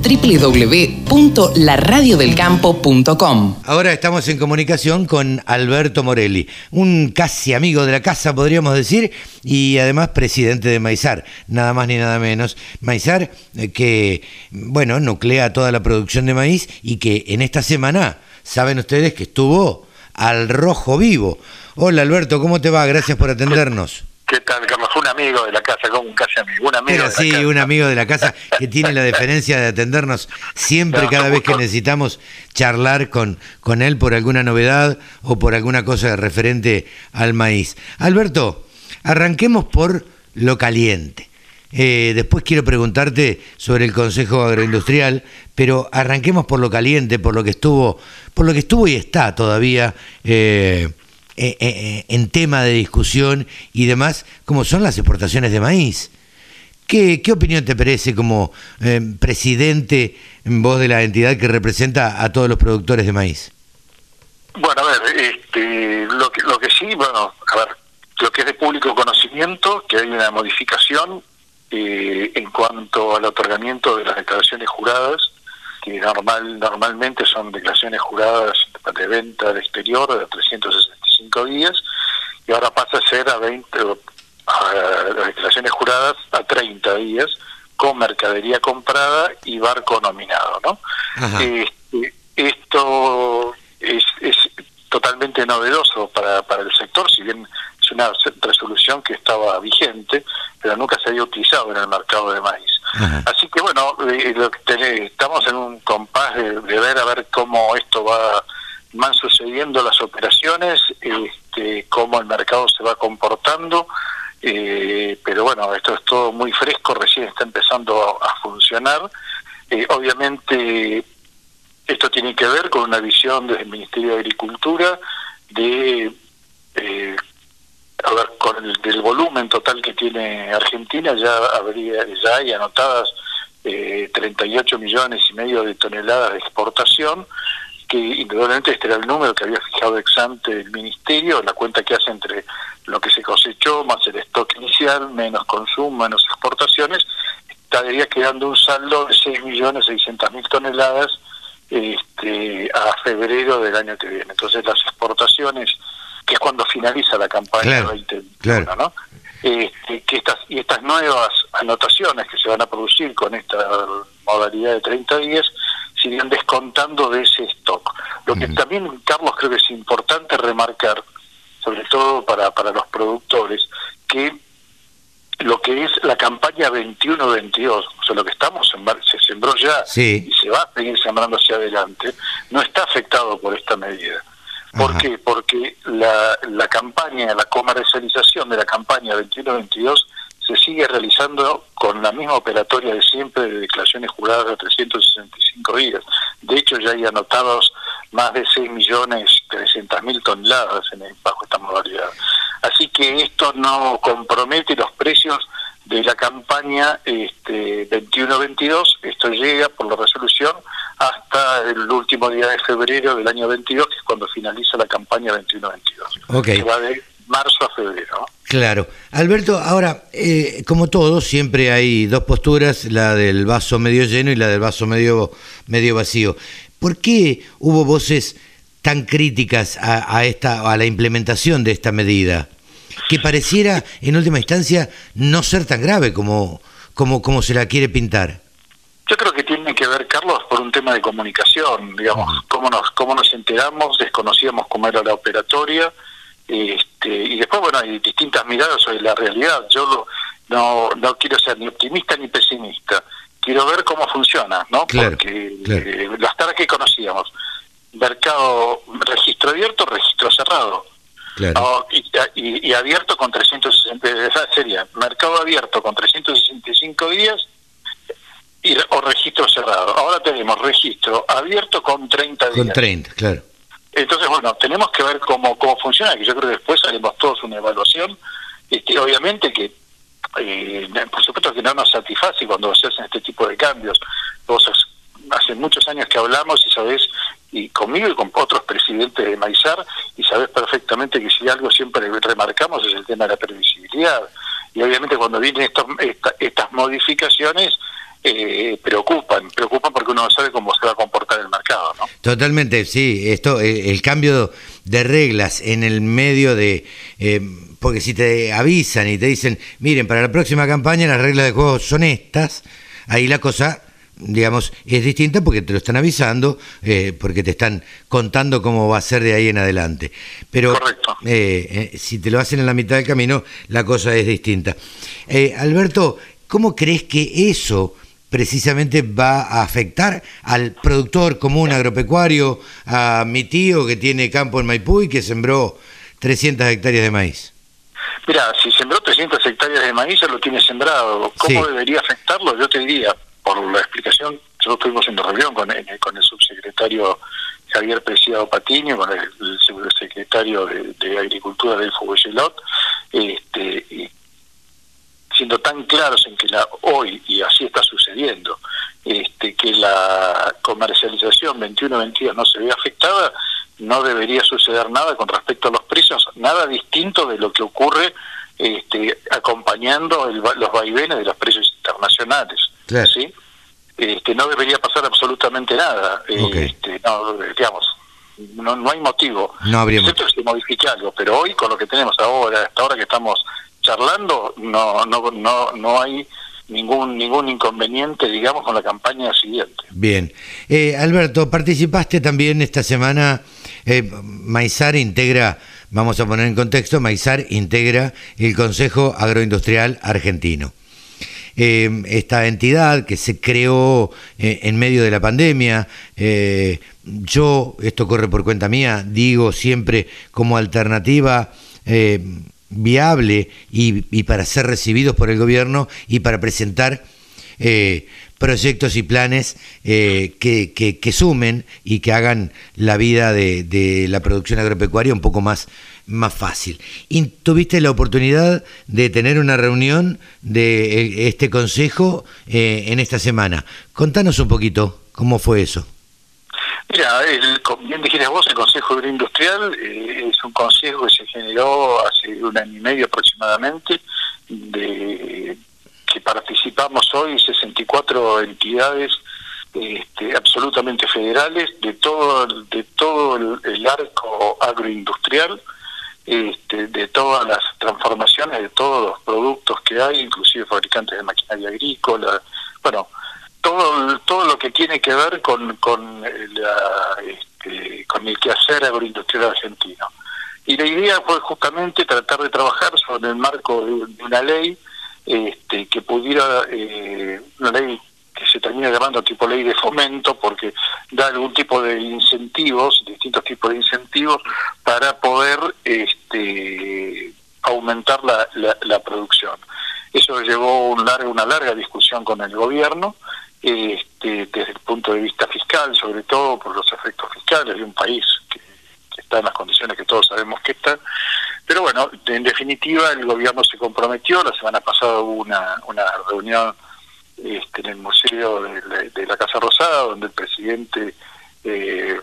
www.laradiodelcampo.com. Ahora estamos en comunicación con Alberto Morelli, un casi amigo de la casa, podríamos decir, y además presidente de Maizar, nada más ni nada menos. Maizar eh, que, bueno, nuclea toda la producción de maíz y que en esta semana, saben ustedes que estuvo al rojo vivo. Hola Alberto, ¿cómo te va? Gracias por atendernos. ¿Qué tal, Carlos? Un amigo de la casa, como un casi amigo. Un amigo sí, un amigo de la casa que tiene la deferencia de atendernos siempre, cada vez que necesitamos charlar con, con él por alguna novedad o por alguna cosa referente al maíz. Alberto, arranquemos por lo caliente. Eh, después quiero preguntarte sobre el Consejo Agroindustrial, pero arranquemos por lo caliente, por lo que estuvo, por lo que estuvo y está todavía eh, eh, eh, eh, en tema de discusión y demás, como son las exportaciones de maíz. ¿Qué, qué opinión te parece como presidente, voz de la entidad que representa a todos los productores de maíz? Bueno, a ver, este, lo, que, lo que sí, bueno, a ver, lo que es de público conocimiento, que hay una modificación en cuanto al otorgamiento de las declaraciones juradas, que normal normalmente son declaraciones juradas de venta al exterior de 360 días y ahora pasa a ser a 20, a las declaraciones juradas a 30 días con mercadería comprada y barco nominado, ¿no? Este, esto es, es totalmente novedoso para, para el sector, si bien es una resolución que estaba vigente, pero nunca se había utilizado en el mercado de maíz. Así que bueno, eh, estamos en un compás de, de, ver a ver cómo esto va van sucediendo las operaciones, este, cómo el mercado se va comportando, eh, pero bueno, esto es todo muy fresco, recién está empezando a, funcionar. Eh, obviamente esto tiene que ver con una visión desde el Ministerio de Agricultura de, eh, a ver, con el del volumen total que tiene Argentina, ya habría ya hay anotadas 38 millones y medio de toneladas de exportación, que indudablemente este era el número que había fijado ex ante el ministerio, la cuenta que hace entre lo que se cosechó más el stock inicial, menos consumo, menos exportaciones, estaría quedando un saldo de 6.600.000 toneladas este, a febrero del año que viene. Entonces las exportaciones, que es cuando finaliza la campaña 2021, ¿no? Este, que estas y estas nuevas anotaciones que se van a producir con esta modalidad de 30 días siguen descontando de ese stock. Lo que también, Carlos, creo que es importante remarcar, sobre todo para, para los productores, que lo que es la campaña 21-22, o sea, lo que estamos, se sembró ya y se va a seguir sembrando hacia adelante, no está afectado por esta medida. ¿Por qué? Porque la, la campaña, la comercialización de la campaña 21-22 se sigue realizando con la misma operatoria de siempre de declaraciones juradas de 365 días. De hecho, ya hay anotados más de 6 millones mil toneladas en el, bajo esta modalidad. Así que esto no compromete los precios de la campaña este, 21-22. Esto llega por la resolución hasta el último día de febrero del año 22, que es cuando finaliza la campaña 21-22. Okay. va de marzo a febrero. Claro. Alberto, ahora, eh, como todo, siempre hay dos posturas, la del vaso medio lleno y la del vaso medio, medio vacío. ¿Por qué hubo voces tan críticas a, esta, a la implementación de esta medida? Que pareciera, en última instancia, no ser tan grave como, como, como se la quiere pintar. Yo creo que tiene que ver, Carlos, por un tema de comunicación, digamos, cómo nos, cómo nos enteramos, desconocíamos cómo era la operatoria, este, y después, bueno, hay distintas miradas sobre la realidad. Yo no, no quiero ser ni optimista ni pesimista. Quiero ver cómo funciona, ¿no? Porque eh, las taras que conocíamos, mercado, registro abierto, registro cerrado. y, abierto con 360, sería mercado abierto con 365 días y, o registro cerrado. Ahora tenemos registro abierto con 30 días. Con 30, claro. Entonces, bueno, tenemos que ver cómo, cómo funciona, que yo creo que después haremos todos una evaluación. Este, obviamente que, eh, por supuesto que no nos satisface cuando se hacen este tipo de cambios. Vos hace muchos años que hablamos y sabés, y conmigo y con otros presidentes de Maizar, y sabés perfectamente que si algo siempre remarcamos es el tema de la previsibilidad. Y obviamente cuando vienen estos, estas modificaciones, eh, preocupan, preocupan porque uno no sabe cómo se va a comportar Totalmente, sí. Esto, eh, el cambio de reglas en el medio de, eh, porque si te avisan y te dicen, miren, para la próxima campaña las reglas de juego son estas, ahí la cosa digamos, es distinta porque te lo están avisando, porque te están contando cómo va a ser de ahí en adelante. Pero si te lo hacen en la mitad del camino, la cosa es distinta. Alberto, ¿cómo crees que eso precisamente va a afectar al productor común agropecuario, a mi tío que tiene campo en Maipú y que sembró 300 hectáreas de maíz? Mira, si sembró 300 hectáreas de maíz, ya lo tiene sembrado. ¿Cómo debería afectarlo? Yo te diría, por la explicación, nosotros estuvimos en reunión con el, con el subsecretario Javier Preciado Patiño, con el, subsecretario de, Agricultura del Fuguelot, este, y siendo tan claros en que la hoy, y así está sucediendo, este, que la comercialización 21-22 no se ve afectada, no debería suceder nada con respecto a los precios, nada distinto de lo que ocurre este, acompañando los vaivenes de los precios internacionales. ¿sí? Este, no debería pasar absolutamente nada. Este, no, digamos, no, no hay motivo. No habría excepto que se modifique algo, pero hoy con lo que tenemos ahora, hasta ahora que estamos charlando, no, no, no, no hay ningún ningún inconveniente, digamos, con la campaña siguiente. Bien. Eh, Alberto, participaste también esta semana, eh, Maizar integra, vamos a poner en contexto, Maizar integra el Consejo Agroindustrial Argentino. Eh, esta entidad que se creó eh, en medio de la pandemia, yo, esto corre por cuenta mía, digo siempre como alternativa viable y, para ser recibidos por el gobierno y para presentar eh, proyectos y planes eh, que, que, sumen y que hagan la vida de, la producción agropecuaria un poco más, más fácil. Y tuviste la oportunidad de tener una reunión de eh, este consejo en esta semana. Contanos un poquito cómo fue eso. Mira, el, bien dijiste vos, el Consejo Agroindustrial eh, es un consejo que se generó hace un año y medio aproximadamente, de que participamos hoy 64 entidades este, absolutamente federales de todo de todo el, arco agroindustrial, este, de todas las transformaciones, de todos los productos que hay, inclusive fabricantes de maquinaria agrícola, bueno, todo todo lo que tiene que ver con con, este, con el quehacer agroindustrial argentino. Y la idea fue justamente tratar de trabajar sobre el marco de, una ley este, que pudiera, eh, una ley que se termina llamando tipo ley de fomento porque da algún tipo de incentivos, distintos tipos de incentivos para poder este, aumentar la, la, producción. Eso llevó un largo, una larga discusión con el gobierno, este, desde el punto de vista fiscal, sobre todo por los efectos fiscales de un país que, está en las condiciones que todos sabemos que está. Pero bueno, en definitiva el gobierno se comprometió, la semana pasada hubo una, una reunión este, en el Museo de la, Casa Rosada, donde el presidente eh,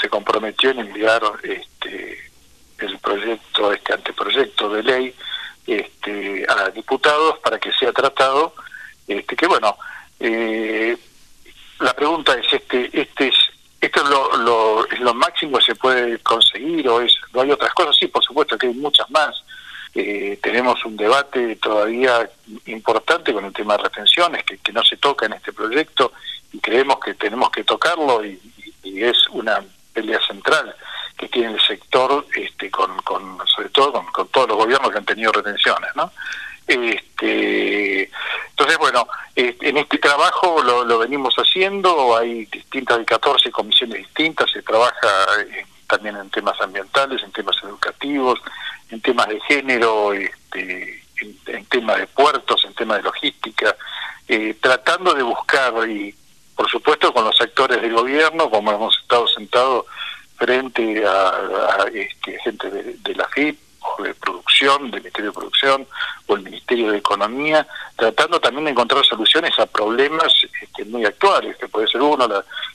se comprometió en enviar este, el proyecto, este anteproyecto de ley este, a diputados para que sea tratado, este, que bueno, eh, la pregunta es, este, este es, ¿esto es lo, es lo máximo que se puede conseguir o es, no hay otras cosas? Sí, por supuesto que hay muchas más. Eh, tenemos un debate todavía importante con el tema de retenciones, que, que no se toca en este proyecto y creemos que tenemos que tocarlo y, es una pelea central que tiene el sector este, con, con sobre todo con, todos los gobiernos que han tenido retenciones, ¿no? Este, entonces, bueno, este, en este trabajo lo, lo, venimos haciendo, hay distintas, hay 14 comisiones distintas, se trabaja también en temas ambientales, en temas educativos, en temas de género, este, en, temas de puertos, en temas de logística, eh, tratando de buscar, y por supuesto con los actores del gobierno, como hemos estado sentados frente a, este, gente de, la FIP, de producción, del Ministerio de Producción, o el Ministerio de Economía, tratando también de encontrar soluciones a problemas este, muy actuales, que puede ser uno,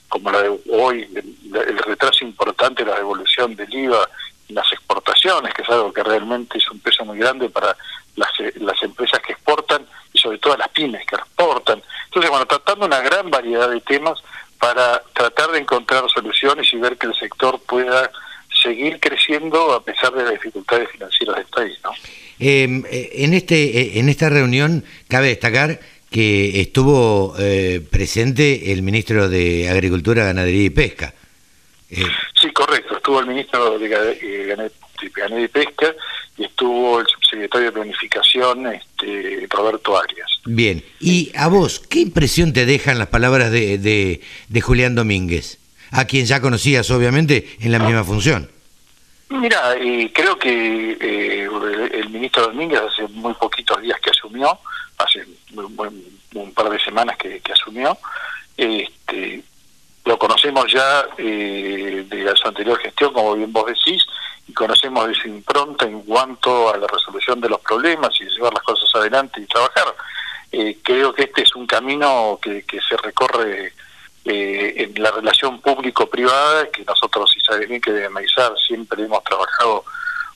como la de hoy, el, retraso importante de la devolución del IVA las exportaciones, que es algo que realmente es un peso muy grande para las, las empresas que exportan y sobre todo las pymes que exportan. Entonces, bueno, tratando una gran variedad de temas para tratar de encontrar soluciones y ver que el sector pueda seguir creciendo a pesar de las dificultades financieras del país. ¿no? Em, eh, en, este, eh, en esta reunión cabe destacar que estuvo eh, presente el ministro de Agricultura, Ganadería y Pesca. Sí, correcto. Estuvo el ministro de Ganadería y Pesca y estuvo el subsecretario de Planificación, este, Roberto Arias. Bien. ¿Y a vos qué impresión te dejan las palabras de, de, Julián Domínguez? A quien ya conocías, obviamente, en la misma función. Mira, creo que eh, el, ministro Domínguez hace muy poquitos días que asumió, hace un, par de semanas que, que asumió, este, lo conocemos ya eh, de su anterior gestión, como bien vos decís, y conocemos de su impronta en cuanto a la resolución de los problemas y llevar las cosas adelante y trabajar. Eh, creo que este es un camino que, se recorre eh, en la relación público-privada, que nosotros, y saben bien que de Maizar siempre hemos trabajado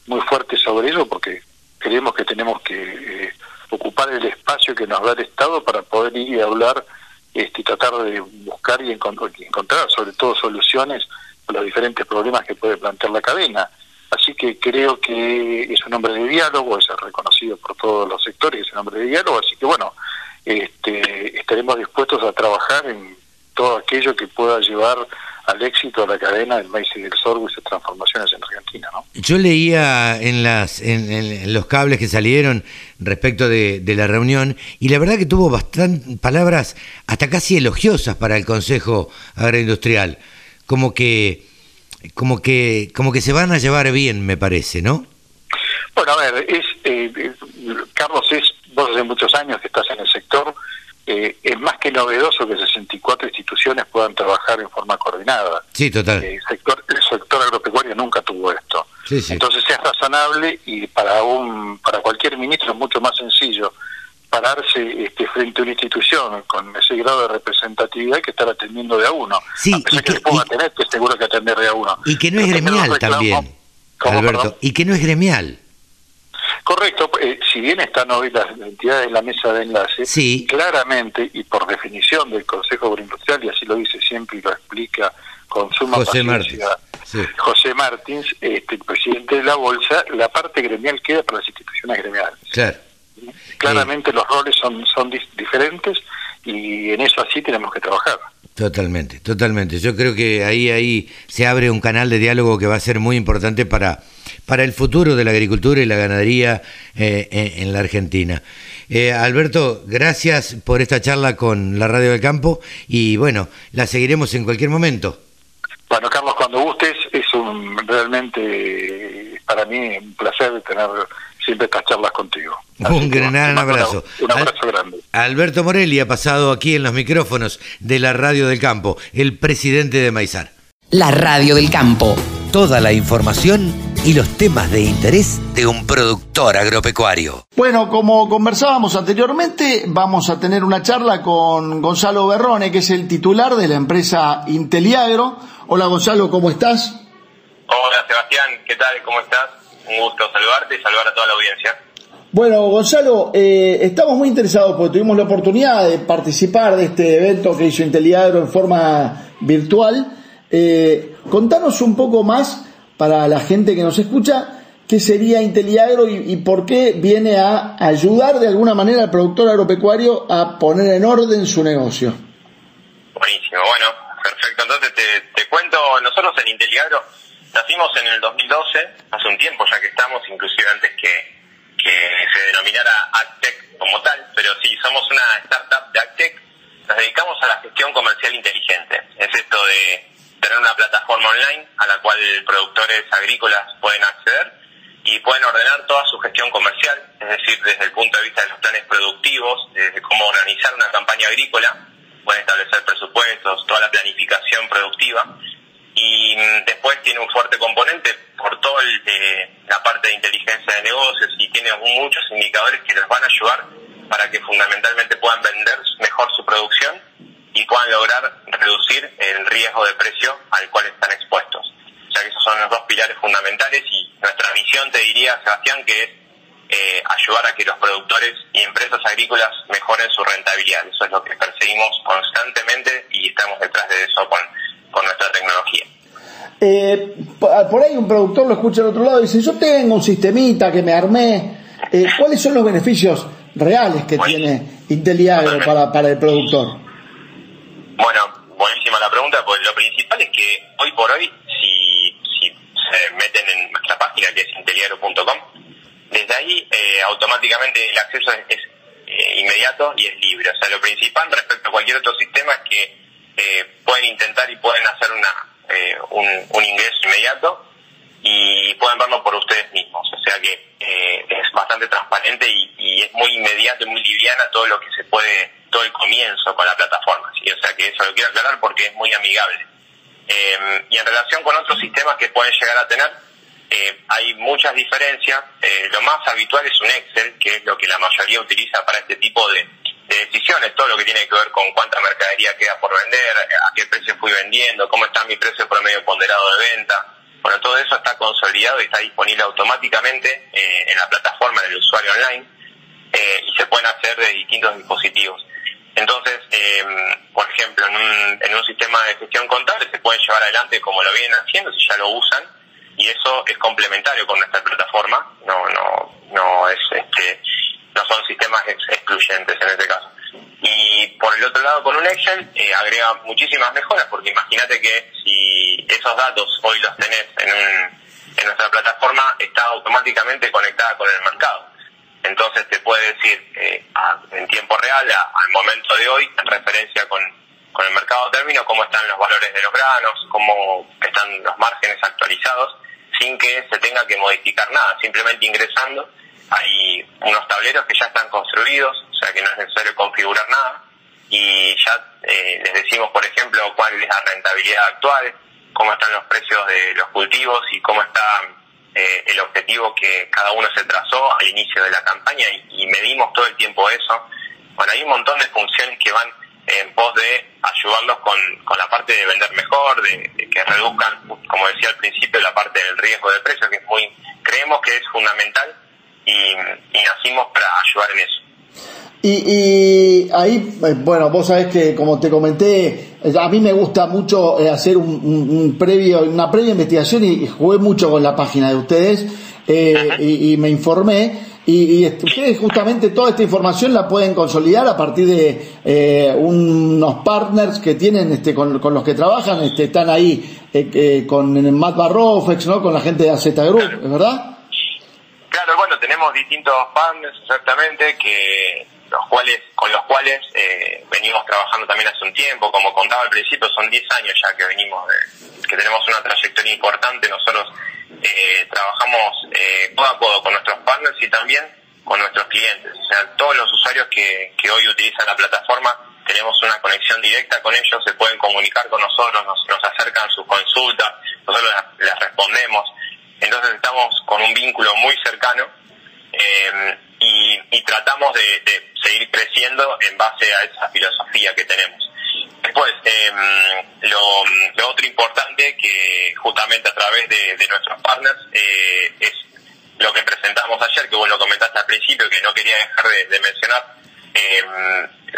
muy fuerte sobre ello, porque creemos que tenemos que ocupar el espacio que nos da el Estado para poder ir y hablar este, y tratar de buscar y encontrar sobre todo soluciones a los diferentes problemas que puede plantear la cadena. Así que creo que es un hombre de diálogo, es reconocido por todos los sectores, es un hombre de diálogo, así que bueno, este, estaremos dispuestos a trabajar en todo aquello que pueda llevar al éxito de la cadena del maíz y del sorgo y sus transformaciones en Argentina. ¿no? Yo leía en, las, en, los cables que salieron respecto de, la reunión y la verdad que tuvo bastantes palabras hasta casi elogiosas para el Consejo Agroindustrial, como que, como que, como que se van a llevar bien, me parece, ¿no? Bueno, a ver, es, eh, eh, Carlos, es, vos hace muchos años que estás en el sector, eh, es más que novedoso que 64 instituciones puedan trabajar en forma coordinada. Sí, total. Eh, el, sector, el sector agropecuario nunca tuvo esto. Entonces es razonable y para un para cualquier ministro es mucho más sencillo pararse este, frente a una institución con ese grado de representatividad que estar atendiendo de a uno. Sí, y que, que tener, que seguro que atender de a uno. Y que no es gremial también, Alberto. Y que no es gremial. Correcto, eh, si bien están hoy las entidades en la mesa de enlace, claramente y por definición del Consejo Agroindustrial, y así lo dice siempre y lo explica con suma José paciencia José Martins, este, el presidente de la Bolsa, la parte gremial queda para las instituciones gremiales. Claramente los roles son, son diferentes y en eso así tenemos que trabajar. Totalmente, totalmente. Yo creo que ahí, ahí se abre un canal de diálogo que va a ser muy importante para, para el futuro de la agricultura y la ganadería eh, en, la Argentina. Eh, Alberto, gracias por esta charla con la Radio del Campo y bueno, la seguiremos en cualquier momento. Bueno, Carlos, cuando gustes, es un realmente para mí un placer tener siempre estas charlas contigo. un gran abrazo. Un abrazo grande. Alberto Morelli ha pasado aquí en los micrófonos de la Radio del Campo, el presidente de Maizar. La Radio del Campo. Toda la información y los temas de interés de un productor agropecuario. Bueno, como conversábamos anteriormente, vamos a tener una charla con Gonzalo Berrone, que es el titular de la empresa Inteliagro. Hola Gonzalo, ¿cómo estás? Hola Sebastián, ¿qué tal? ¿Cómo estás? Un gusto saludarte y saludar a toda la audiencia. Bueno, Gonzalo, eh, estamos muy interesados porque tuvimos la oportunidad de participar de este evento que hizo Inteliagro en forma virtual. Eh, contanos un poco más para la gente que nos escucha qué sería Inteliagro y, por qué viene a ayudar de alguna manera al productor agropecuario a poner en orden su negocio. Buenísimo, bueno, perfecto. Entonces te, te cuento, nosotros en Inteliagro Nacimos en el 2012, hace un tiempo ya que estamos, inclusive antes que, se denominara AgTech como tal, pero sí, somos una startup de AgTech, nos dedicamos a la gestión comercial inteligente. Es esto de tener una plataforma online a la cual productores agrícolas pueden acceder y pueden ordenar toda su gestión comercial, es decir, desde el punto de vista de los planes productivos, desde cómo organizar una campaña agrícola, pueden establecer presupuestos, toda la planificación productiva y después tiene un fuerte componente por toda la parte de inteligencia de negocios y tiene muchos indicadores que les van a ayudar para que fundamentalmente puedan vender mejor su producción y puedan lograr reducir el riesgo de precio al cual están expuestos. O sea que esos son los dos pilares fundamentales y nuestra misión, te diría, Sebastián, que es eh, ayudar a que los productores y empresas agrícolas mejoren su rentabilidad. Eso es lo que perseguimos constantemente y estamos detrás de eso con con nuestra tecnología. Eh, por ahí un productor lo escucha al otro lado y dice, yo tengo un sistemita que me armé. Eh, ¿Cuáles son los beneficios reales que tiene Inteliagro para, para el productor? Bueno, buenísima la pregunta, pues lo principal es que hoy por hoy, si, si se meten en nuestra página que es inteliagro.com, desde ahí eh, automáticamente el acceso es, es inmediato y es libre. O sea, lo principal respecto a cualquier otro sistema es que eh, pueden intentar y pueden hacer una, eh, un, ingreso inmediato y pueden verlo por ustedes mismos. O sea que eh, es bastante transparente y, es muy inmediato y muy liviana todo lo que se puede, todo el comienzo con la plataforma. ¿sí? O sea que eso lo quiero aclarar porque es muy amigable. Em, y en relación con otros sistemas que pueden llegar a tener, hay muchas diferencias. lo más habitual es un Excel, que es lo que la mayoría utiliza para este tipo de, de decisiones, todo lo que tiene que ver con cuánta mercadería queda por vender, a qué precio fui vendiendo, cómo está mi precio promedio ponderado de venta. Bueno, todo eso está consolidado y está disponible automáticamente eh, en la plataforma del usuario online eh, y se pueden hacer de distintos dispositivos. Entonces, eh, por ejemplo, en un, en un sistema de gestión contable se puede llevar adelante como lo vienen haciendo, si ya lo usan, y eso es complementario con nuestra plataforma, no, no, no es este, no son sistemas excluyentes en este caso. Y por el otro lado, con un Excel eh, agrega muchísimas mejoras, porque imagínate que si esos datos hoy los tenés en, en nuestra plataforma, está automáticamente conectada con el mercado. Entonces te puede decir eh, en tiempo real, al momento de hoy, en referencia con, con el mercado término, cómo están los valores de los granos, cómo están los márgenes actualizados, sin que se tenga que modificar nada, simplemente ingresando hay unos tableros que ya están construidos, o sea que no es necesario configurar nada, y ya eh, les decimos, por ejemplo, cuál es la rentabilidad actual, cómo están los precios de los cultivos y cómo está eh, el objetivo que cada uno se trazó al inicio de la campaña. Y, medimos todo el tiempo eso. Bueno, hay un montón de funciones que van en pos de ayudarlos con, con la parte de vender mejor, de, de, que reduzcan, como decía al principio, la parte del riesgo de precio, que es muy, creemos que es fundamental y, nacimos para ayudar en eso. Y, ahí, eh, bueno, vos sabés que como te comenté, a mí me gusta mucho eh, hacer un, previo, una previa investigación y, jugué mucho con la página de ustedes eh, y, me informé. Y, ustedes justamente toda esta información la pueden consolidar a partir de eh, unos partners que tienen este, con, los que trabajan, este, están ahí eh, eh, con Matt Barrofex, ¿no? con la gente de AZ Group, ¿es verdad? Claro, bueno, tenemos distintos partners exactamente que los cuales con los cuales venimos trabajando también hace un tiempo, como contaba al principio, son 10 años ya que venimos, que tenemos una trayectoria importante, nosotros eh, trabajamos eh, codo a codo con nuestros partners y también con nuestros clientes. O sea, todos los usuarios que, que hoy utilizan la plataforma tenemos una conexión directa con ellos, se pueden comunicar con nosotros, nos, nos acercan sus consultas, nosotros les, respondemos. Entonces estamos con un vínculo muy cercano eh, y, tratamos de, seguir creciendo en base a esa filosofía que tenemos. Después, eh, lo, otro importante que justamente a través de, de nuestros partners eh, es lo que presentamos ayer, que vos lo comentaste al principio, que no quería dejar de, de mencionar, eh,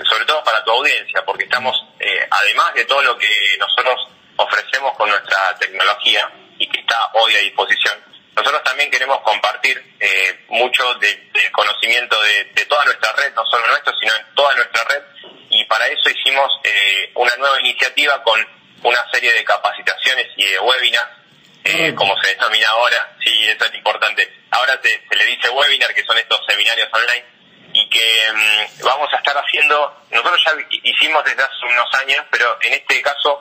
sobre todo para tu audiencia, porque estamos, eh, además de todo lo que nosotros ofrecemos con nuestra tecnología y que está hoy a disposición, nosotros también queremos compartir eh, mucho del de conocimiento de, de, toda nuestra red, no solo nuestro, sino en toda nuestra red, y para eso hicimos eh, una nueva iniciativa con una serie de capacitaciones y de webinars, eh, como se denomina ahora, sí, eso es importante. Ahora se, se le dice webinar, que son estos seminarios online, y que mm, vamos a estar haciendo, nosotros ya hicimos desde hace unos años, pero en este caso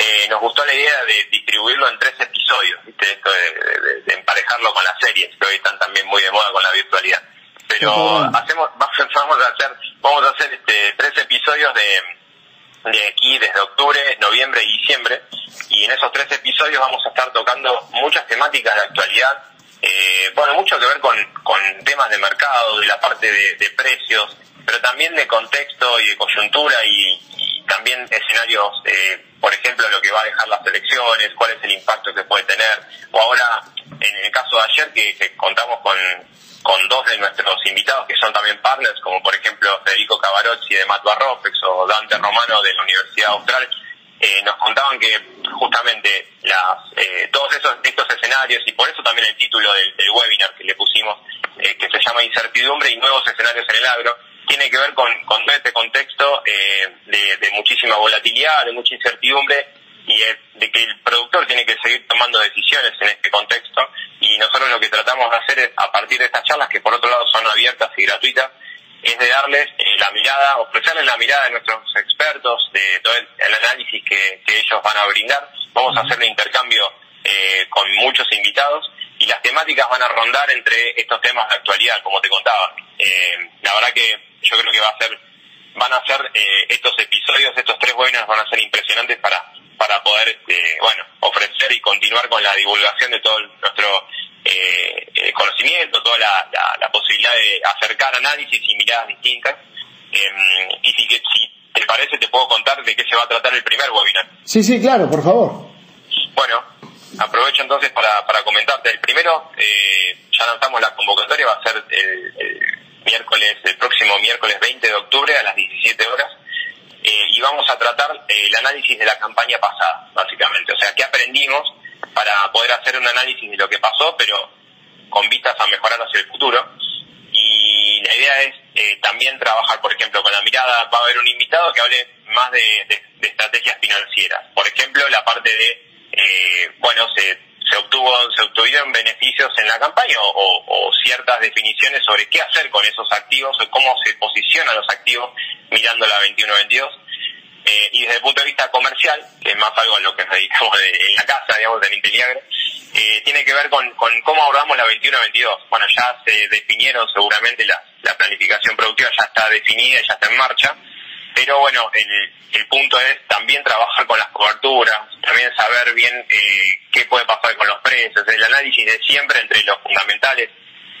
eh, nos gustó la idea de distribuirlo en tres episodios, ¿viste? esto de, de, emparejarlo con las series, que hoy están también muy de moda con la virtualidad pero hacemos vamos a hacer vamos a hacer este tres episodios de de aquí desde octubre noviembre y diciembre y en esos tres episodios vamos a estar tocando muchas temáticas de actualidad eh, bueno mucho que ver con, con temas de mercado de la parte de, de precios pero también de contexto y de coyuntura y, también escenarios eh, por ejemplo lo que va a dejar las elecciones cuál es el impacto que puede tener. O ahora en el caso de ayer que, contamos con con dos de nuestros invitados que son también partners, como por ejemplo Federico Cavarozzi de Matt Barrofex o Dante Romano de la Universidad Austral, eh, nos contaban que justamente las, eh, todos esos, estos escenarios, y por eso también el título del, del webinar que le pusimos, eh, que se llama Incertidumbre y Nuevos Escenarios en el Agro, tiene que ver con, con todo este contexto eh, de, de muchísima volatilidad, de mucha incertidumbre, y de que el productor tiene que seguir tomando decisiones en este contexto y nosotros lo que tratamos de hacer es, a partir de estas charlas, que por otro lado son abiertas y gratuitas, es de darles eh, la mirada, ofrecerles la mirada de nuestros expertos, de todo el, análisis que, que, ellos van a brindar. Vamos a hacer un intercambio eh, con muchos invitados y las temáticas van a rondar entre estos temas de actualidad, como te contaba. Eh, la verdad que yo creo que va a ser, van a ser eh, estos episodios, estos tres webinars van a ser impresionantes para para poder, este, bueno, ofrecer y continuar con la divulgación de todo nuestro eh, eh, conocimiento, toda la, la, posibilidad de acercar análisis y miradas distintas. Eh, y si, si te parece, te puedo contar de qué se va a tratar el primer webinar. Sí, sí, claro, por favor. Bueno, aprovecho entonces para, para comentarte. El primero, eh, ya lanzamos la convocatoria, va a ser el, el miércoles, el próximo miércoles 20 de octubre a las 17 horas eh, y vamos a tratar eh, el análisis de la campaña pasada, básicamente. O sea, qué aprendimos para poder hacer un análisis de lo que pasó, pero con vistas a mejorar hacia el futuro. Y la idea es eh, también trabajar, por ejemplo, con la mirada, va a haber un invitado que hable más de, de, de estrategias financieras. Por ejemplo, la parte de, eh, bueno, se se obtuvo se obtuvieron beneficios en la campaña o, ciertas definiciones sobre qué hacer con esos activos o cómo se posicionan los activos mirando la 21-22 eh, y desde el punto de vista comercial que es más algo a lo que nos dedicamos de, en la casa digamos en Inteliagre eh, tiene que ver con, con cómo abordamos la 21-22 bueno ya se definieron seguramente la, la planificación productiva ya está definida ya está en marcha pero bueno, el, el punto es también trabajar con las coberturas, también saber bien eh, qué puede pasar con los precios, el análisis de siempre entre los fundamentales,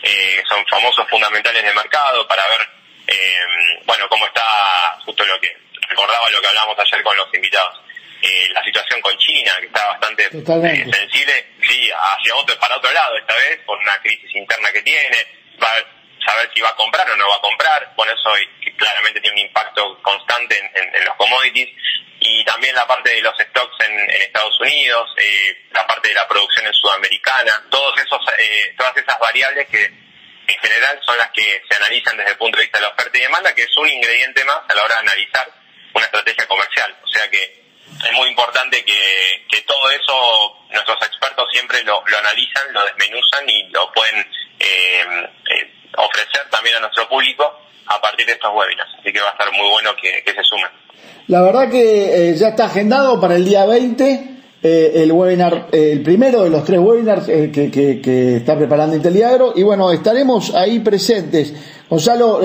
eh, son famosos fundamentales de mercado para ver, eh, bueno, cómo está justo lo que recordaba lo que hablamos ayer con los invitados. Eh, la situación con China, que está bastante eh, sensible, sí, hacia otro, para otro lado esta vez, por una crisis interna que tiene, va a saber si va a comprar o no va a comprar, bueno, eso claramente tiene un impacto constante en, los commodities y también la parte de los stocks en, en Estados Unidos, eh, la parte de la producción en Sudamericana, todos esos, eh, todas esas variables que en general son las que se analizan desde el punto de vista de la oferta y demanda, que es un ingrediente más a la hora de analizar una estrategia comercial. O sea que es muy importante que, que todo eso nuestros expertos siempre lo, lo analizan, lo desmenuzan y lo pueden eh, eh, ofrecer también a nuestro público a partir de estos webinars. Así que va a estar muy bueno que, que se sumen. La verdad que eh, ya está agendado para el día 20 eh, el webinar, eh, el primero de los tres webinars eh, que, que, que, está preparando Inteliagro y bueno, estaremos ahí presentes. Gonzalo,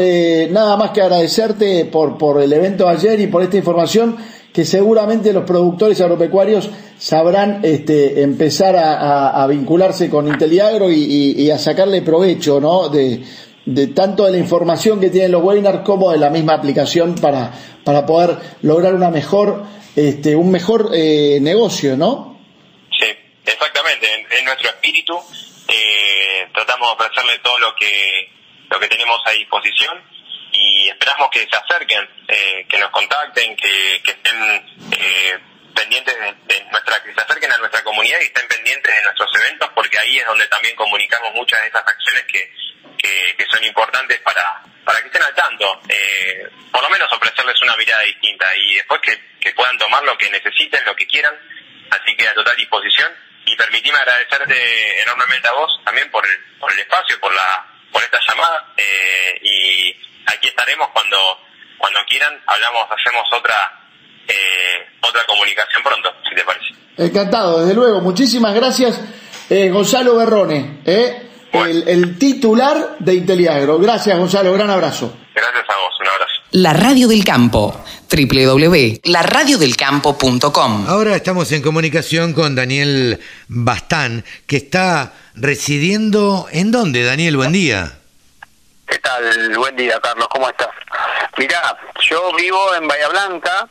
nada más que agradecerte por, por el evento ayer y por esta información que seguramente los productores agropecuarios sabrán este, empezar a, vincularse con Inteliagro y, a sacarle provecho ¿no? de, tanto de la información que tienen los webinars como de la misma aplicación para, para poder lograr una mejor este, un mejor eh, negocio, ¿no? Sí, exactamente. En, en nuestro espíritu eh, tratamos de ofrecerle todo lo que lo que tenemos a disposición y esperamos que se acerquen, eh, que nos contacten, que, estén eh, pendientes de, nuestra, que se acerquen a nuestra comunidad y estén pendientes de nuestros eventos, porque ahí es donde también comunicamos muchas de esas acciones que, que, que son importantes para, para que estén al tanto, eh, por lo menos ofrecerles una mirada distinta y después que, que, puedan tomar lo que necesiten, lo que quieran, así que a total disposición. Y permitime agradecerte enormemente a vos también por el, por el espacio, por la por esta llamada eh, y aquí estaremos cuando cuando quieran, hablamos, hacemos otra eh, otra comunicación pronto, si te parece. Encantado, desde luego, muchísimas gracias eh, Gonzalo Berrone. ¿eh? el, el, titular de Inteliagro. Gracias, Gonzalo. Gran abrazo. Gracias a vos. Un abrazo. La Radio del Campo. www.laradiodelcampo.com Ahora estamos en comunicación con Daniel Bastán, que está residiendo en dónde, Daniel, buen día. ¿Qué tal? Buen día, Carlos, ¿cómo estás? Mirá, yo vivo en Bahía Blanca,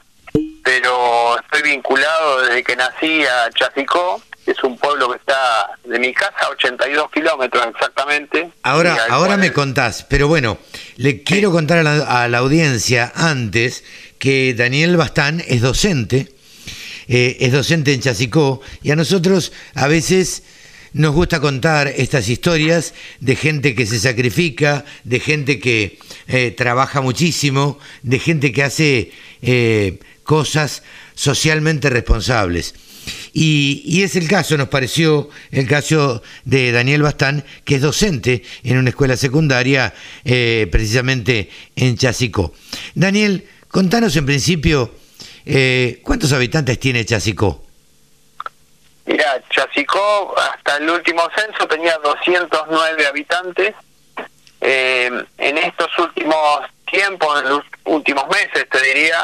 pero estoy vinculado desde que nací a Chasicó, es un pueblo que está de mi casa a 82 kilómetros exactamente. Ahora, ahora me contás, pero bueno, le quiero contar a la, a la audiencia antes que Daniel Bastán es docente, eh, es docente en Chasicó, y a nosotros a veces nos gusta contar estas historias de gente que se sacrifica, de gente que eh, trabaja muchísimo, de gente que hace eh, cosas socialmente responsables. Y, es el caso, nos pareció el caso de Daniel Bastán, que es docente en una escuela secundaria, eh, precisamente en Chasicó. Daniel, contanos en principio, ¿cuántos habitantes tiene Chasicó? Mira, Chasicó hasta el último censo tenía 209 habitantes. Eh, en estos últimos tiempos, en los últimos meses, te diría,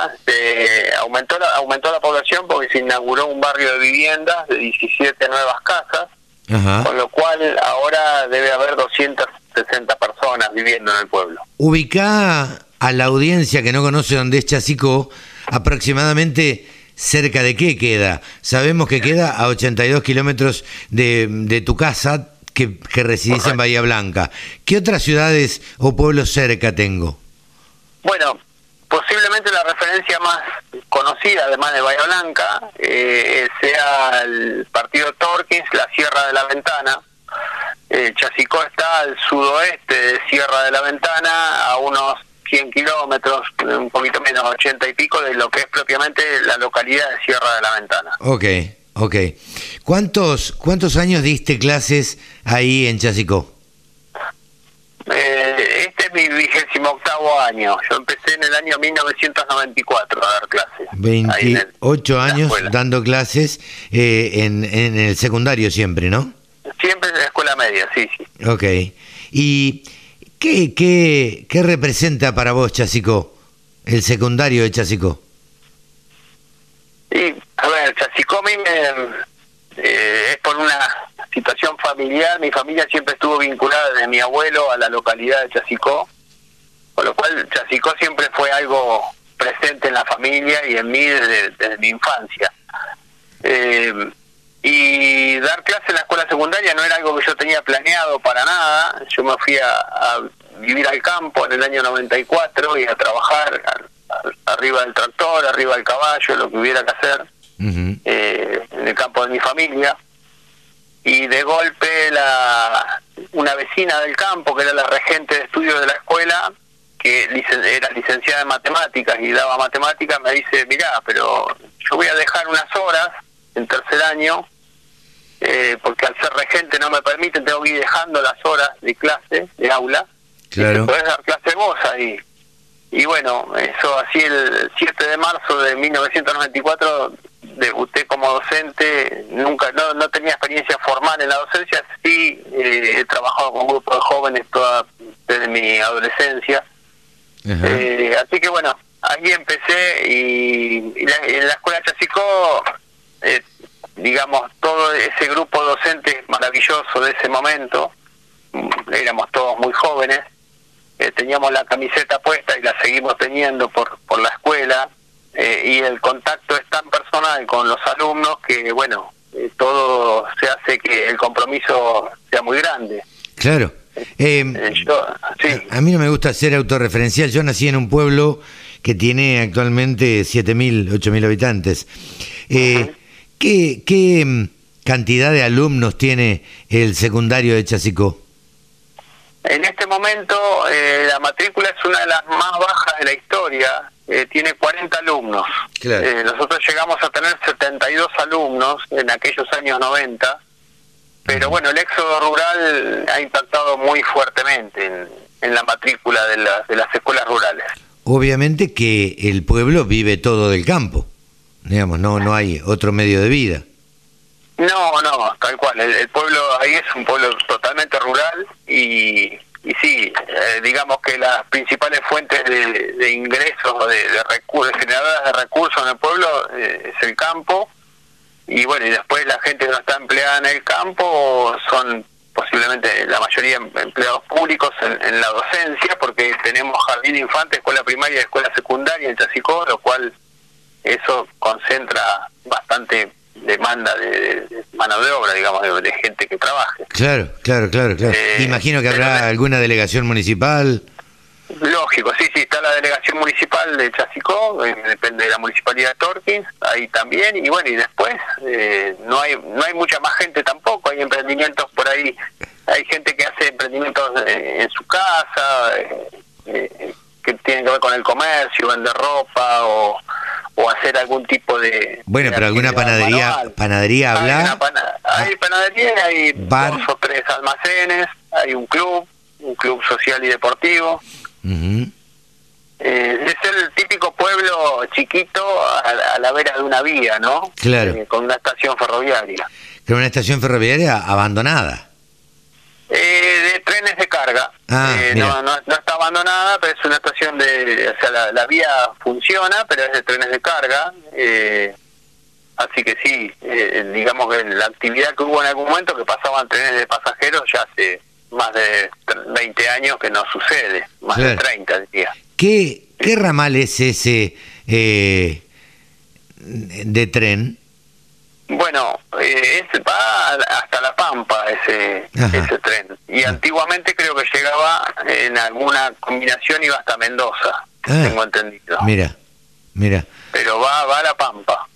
aumentó la, aumentó la población porque se inauguró un barrio de viviendas de 17 nuevas casas, Ajá. con lo cual ahora debe haber 260 personas viviendo en el pueblo. Ubica a la audiencia que no conoce dónde es Chasicó, aproximadamente cerca de qué queda. Sabemos que queda a 82 kilómetros de, de tu casa, que, que residís en Bahía Blanca. ¿Qué otras ciudades o pueblos cerca tengo? Bueno, posiblemente la referencia más conocida, además de Bahía Blanca, eh, sea el partido Torquins, la Sierra de la Ventana. Eh, Chasicó está al sudoeste de Sierra de la Ventana, a unos 100 kilómetros, un poquito menos, 80 y pico, de lo que es propiamente la localidad de Sierra de la Ventana. Ok, ok. ¿Cuántos, cuántos años diste clases ahí en Chasicó? Eh, este es mi vigésimo octavo año. Yo empecé en el año 1994 a dar clases. 28 el, años dando clases eh, en, en, el secundario siempre, ¿no? Siempre en la escuela media, sí, sí. Ok. ¿Y qué, qué, qué representa para vos, Chasicó, el secundario de Chasicó? Sí, a ver, Chasicó a mí me, eh, es por una situación familiar, mi familia siempre estuvo vinculada desde mi abuelo a la localidad de Chasicó, con lo cual Chasicó siempre fue algo presente en la familia y en mí desde, desde mi infancia. Eh, y dar clase en la escuela secundaria no era algo que yo tenía planeado para nada, yo me fui a, a vivir al campo en el año 94 y a trabajar a, a, arriba del tractor, arriba del caballo, lo que hubiera que hacer, uh -huh. eh, en el campo de mi familia y de golpe la una vecina del campo, que era la regente de estudios de la escuela, que era licenciada en matemáticas y daba matemáticas, me dice, mirá, pero yo voy a dejar unas horas en tercer año, eh, porque al ser regente no me permiten, tengo que ir dejando las horas de clase, de aula, claro. y podés dar clase vos ahí. Y bueno, eso así el 7 de marzo de 1994 debuté como docente, nunca no, no tenía experiencia formal en la docencia, sí eh, he trabajado con grupos de jóvenes toda desde mi adolescencia. Eh, así que bueno, ahí empecé y, en la escuela Chacico, eh, digamos, todo ese grupo docente maravilloso de ese momento, éramos todos muy jóvenes, eh, teníamos la camiseta puesta y la seguimos teniendo por, por la escuela, eh, y el contacto es tan personal con los alumnos que, bueno, eh, todo se hace que el compromiso sea muy grande. Claro. a, mí no me gusta ser autorreferencial. Yo nací en un pueblo que tiene actualmente 7.000, 8.000 habitantes. ¿Qué, ¿Qué mm, cantidad de alumnos tiene el secundario de Chasicó? En este momento eh, la matrícula es una de las más bajas de la historia, eh, tiene 40 alumnos. Eh, nosotros llegamos a tener 72 alumnos en aquellos años 90, pero bueno, el éxodo rural ha impactado muy fuertemente en, la matrícula de, de las escuelas rurales. Obviamente que el pueblo vive todo del campo, digamos, no, no hay otro medio de vida. No, no, tal cual. El, pueblo ahí es un pueblo totalmente rural y, y sí, eh, digamos que las principales fuentes de, ingresos, de, de recursos, generadoras de recursos en el pueblo eh, es el campo y bueno, y después la gente que no está empleada en el campo son posiblemente la mayoría em, empleados públicos en, la docencia porque tenemos jardín de infantes, escuela primaria y escuela secundaria en Chasicó, lo cual eso concentra bastante demanda de, mano de obra, digamos, de, gente que trabaje. Claro, claro, claro, claro. Eh, Imagino que habrá alguna delegación municipal. Lógico, sí, sí, está la delegación municipal de Chasicó, eh, depende de la municipalidad de Torquín, ahí también, y bueno, y después eh, no hay no hay mucha más gente tampoco, hay emprendimientos por ahí, hay gente que hace emprendimientos en su casa, que tienen que ver con el comercio, vender ropa o o hacer algún tipo de... Bueno, pero alguna panadería, panadería habla... Hay, panadería, hay dos o tres almacenes, hay un club, un club social y deportivo. Eh, es el típico pueblo chiquito a, la vera de una vía, ¿no? Claro. Eh, con una estación ferroviaria. Pero una estación ferroviaria abandonada. Eh, de trenes de carga. Ah, eh, no, no, está abandonada, pero es una estación de... O sea, la, vía funciona, pero es de trenes de carga. Eh, así que sí, digamos que la actividad que hubo en algún momento que pasaban trenes de pasajeros ya hace más de 20 años que no sucede, más de 30 diría. ¿Qué, ¿Qué ramal es ese de tren? Bueno, eh, va hasta La Pampa ese, ese tren. Y antiguamente creo que llegaba en alguna combinación, iba hasta Mendoza, ah. tengo entendido. Mira, mira. Pero va, va a La Pampa.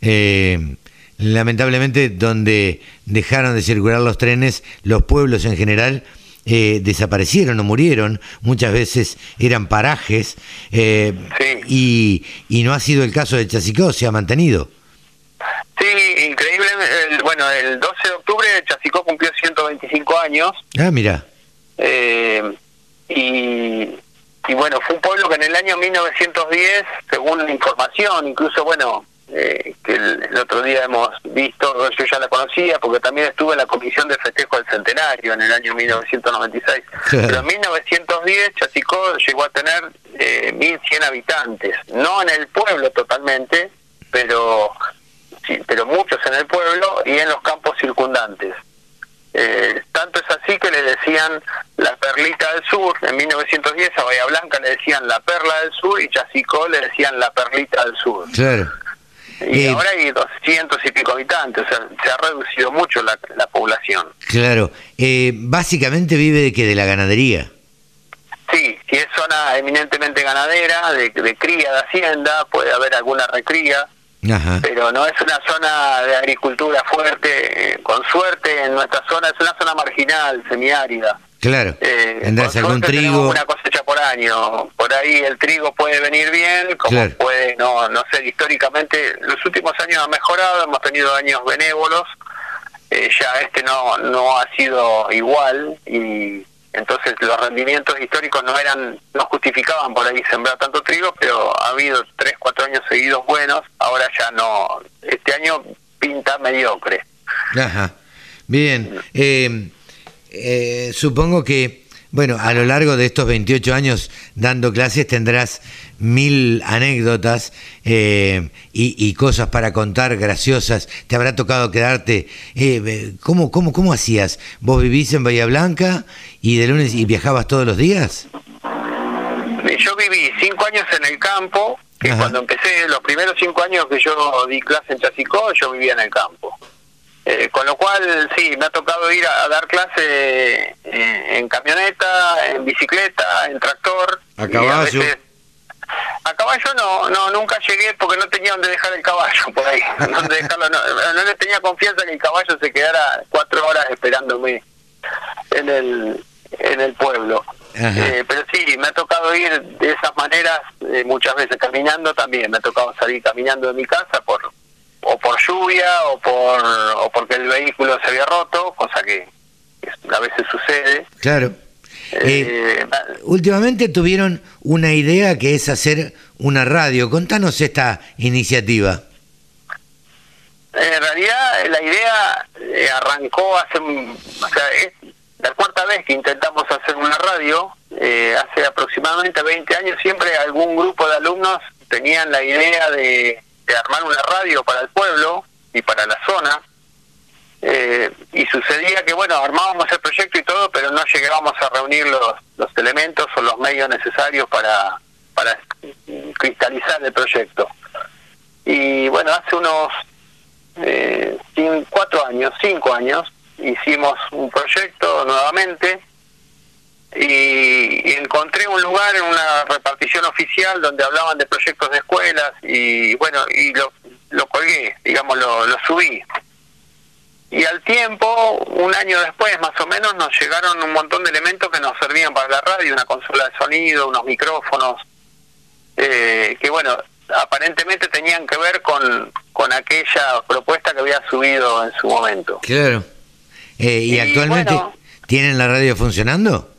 Eh, lamentablemente, donde dejaron de circular los trenes, los pueblos en general eh, desaparecieron o murieron, muchas veces eran parajes, eh, y, y no ha sido el caso de Chasicó, se ha mantenido. Sí, increíble. bueno, el 12 de octubre Chasicó cumplió 125 años. Ah, mira. Eh, y, y bueno, fue un pueblo que en el año 1910, según la información, incluso, bueno, eh, que el, otro día hemos visto, yo ya la conocía porque también estuve en la comisión de festejo del centenario en el año 1996. Pero en 1910 Chasicó llegó a tener eh, 1.100 habitantes, no en el pueblo totalmente, pero pero muchos en el pueblo y en los campos circundantes. Eh, tanto es así que le decían la perlita del sur, en 1910 a Bahía Blanca le decían la perla del sur y Chasicó le decían la perlita del sur. Claro. Y ahora hay 200 y pico habitantes, o sea, se ha reducido mucho la, población. Claro. Eh, básicamente vive de que de la ganadería. Sí, si es zona eminentemente ganadera, de, de cría de hacienda, puede haber alguna recría, pero no es una zona de agricultura fuerte. Eh, con suerte, en nuestra zona es una zona marginal, semiárida. Claro. Eh, Tendrás algún trigo. Una cosecha por año. Por ahí el trigo puede venir bien, como puede, no, no sé, históricamente, los últimos años ha mejorado, hemos tenido años benévolos. Eh, ya este no, no ha sido igual y entonces los rendimientos históricos no eran no justificaban por ahí sembrar tanto trigo pero ha habido tres cuatro años seguidos buenos. Ahora ya no este año pinta mediocre. Ajá. Bien eh, eh, supongo que bueno, a lo largo de estos 28 años dando clases tendrás mil anécdotas eh, y, cosas para contar graciosas. Te habrá tocado quedarte. Eh, ¿cómo, cómo, ¿Cómo hacías? ¿Vos vivís en Bahía Blanca y de lunes y viajabas todos los días? Yo viví cinco años en el campo. Que cuando empecé, los primeros cinco años que yo di clase en Chasicó, yo vivía en el campo. Eh, con lo cual, sí, me ha tocado ir a, dar clase en, camioneta, en bicicleta, en tractor. A caballo. A, caballo no, no, nunca llegué porque no tenía donde dejar el caballo por ahí. Donde dejarlo, no, le tenía confianza que el caballo se quedara cuatro horas esperándome en el, en el pueblo. Eh, pero sí, me ha tocado ir de esas maneras eh, muchas veces caminando también. Me ha tocado salir caminando de mi casa por o por lluvia o por o porque el vehículo se había roto, cosa que a veces sucede. Claro. Eh, eh, últimamente tuvieron una idea que es hacer una radio. Contanos esta iniciativa. En realidad la idea eh, arrancó hace, o sea, es la cuarta vez que intentamos hacer una radio. hace aproximadamente 20 años siempre algún grupo de alumnos tenían la idea de de armar una radio para el pueblo y para la zona. Eh, y sucedía que, bueno, armábamos el proyecto y todo, pero no llegábamos a reunir los, los elementos o los medios necesarios para, para cristalizar el proyecto. Y bueno, hace unos eh, cuatro años, cinco años, hicimos un proyecto nuevamente y, encontré un lugar en una repartición oficial donde hablaban de proyectos de escuelas y bueno, y lo, lo colgué, digamos, lo, lo subí. Y al tiempo, un año después más o menos, nos llegaron un montón de elementos que nos servían para la radio, una consola de sonido, unos micrófonos, eh, que bueno, aparentemente tenían que ver con, con aquella propuesta que había subido en su momento. Claro. Eh, ¿Y, actualmente tienen la radio funcionando?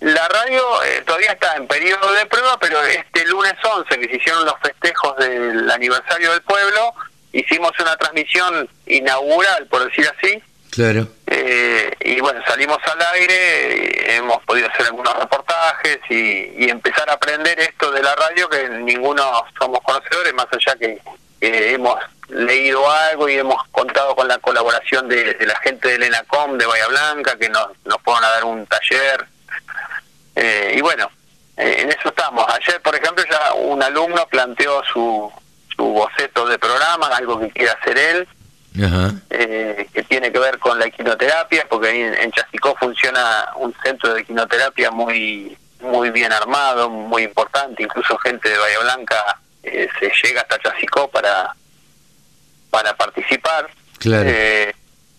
La radio eh, todavía está en periodo de prueba, pero este lunes 11, que se hicieron los festejos del aniversario del pueblo, hicimos una transmisión inaugural, por decir así. Claro. Eh, y bueno, salimos al aire, hemos podido hacer algunos reportajes y, empezar a aprender esto de la radio, que ninguno somos conocedores, más allá que, hemos leído algo y hemos contado con la colaboración de, la gente del ENACOM de Bahía Blanca, que nos, nos fueron a dar un taller eh, y bueno, eh, en eso estamos. Ayer, por ejemplo, ya un alumno planteó su, su boceto de programa, algo que quiere hacer él, eh, que tiene que ver con la equinoterapia, porque ahí en, Chasicó funciona un centro de equinoterapia muy muy bien armado, muy importante, incluso gente de Bahía Blanca se llega hasta Chasicó para para participar.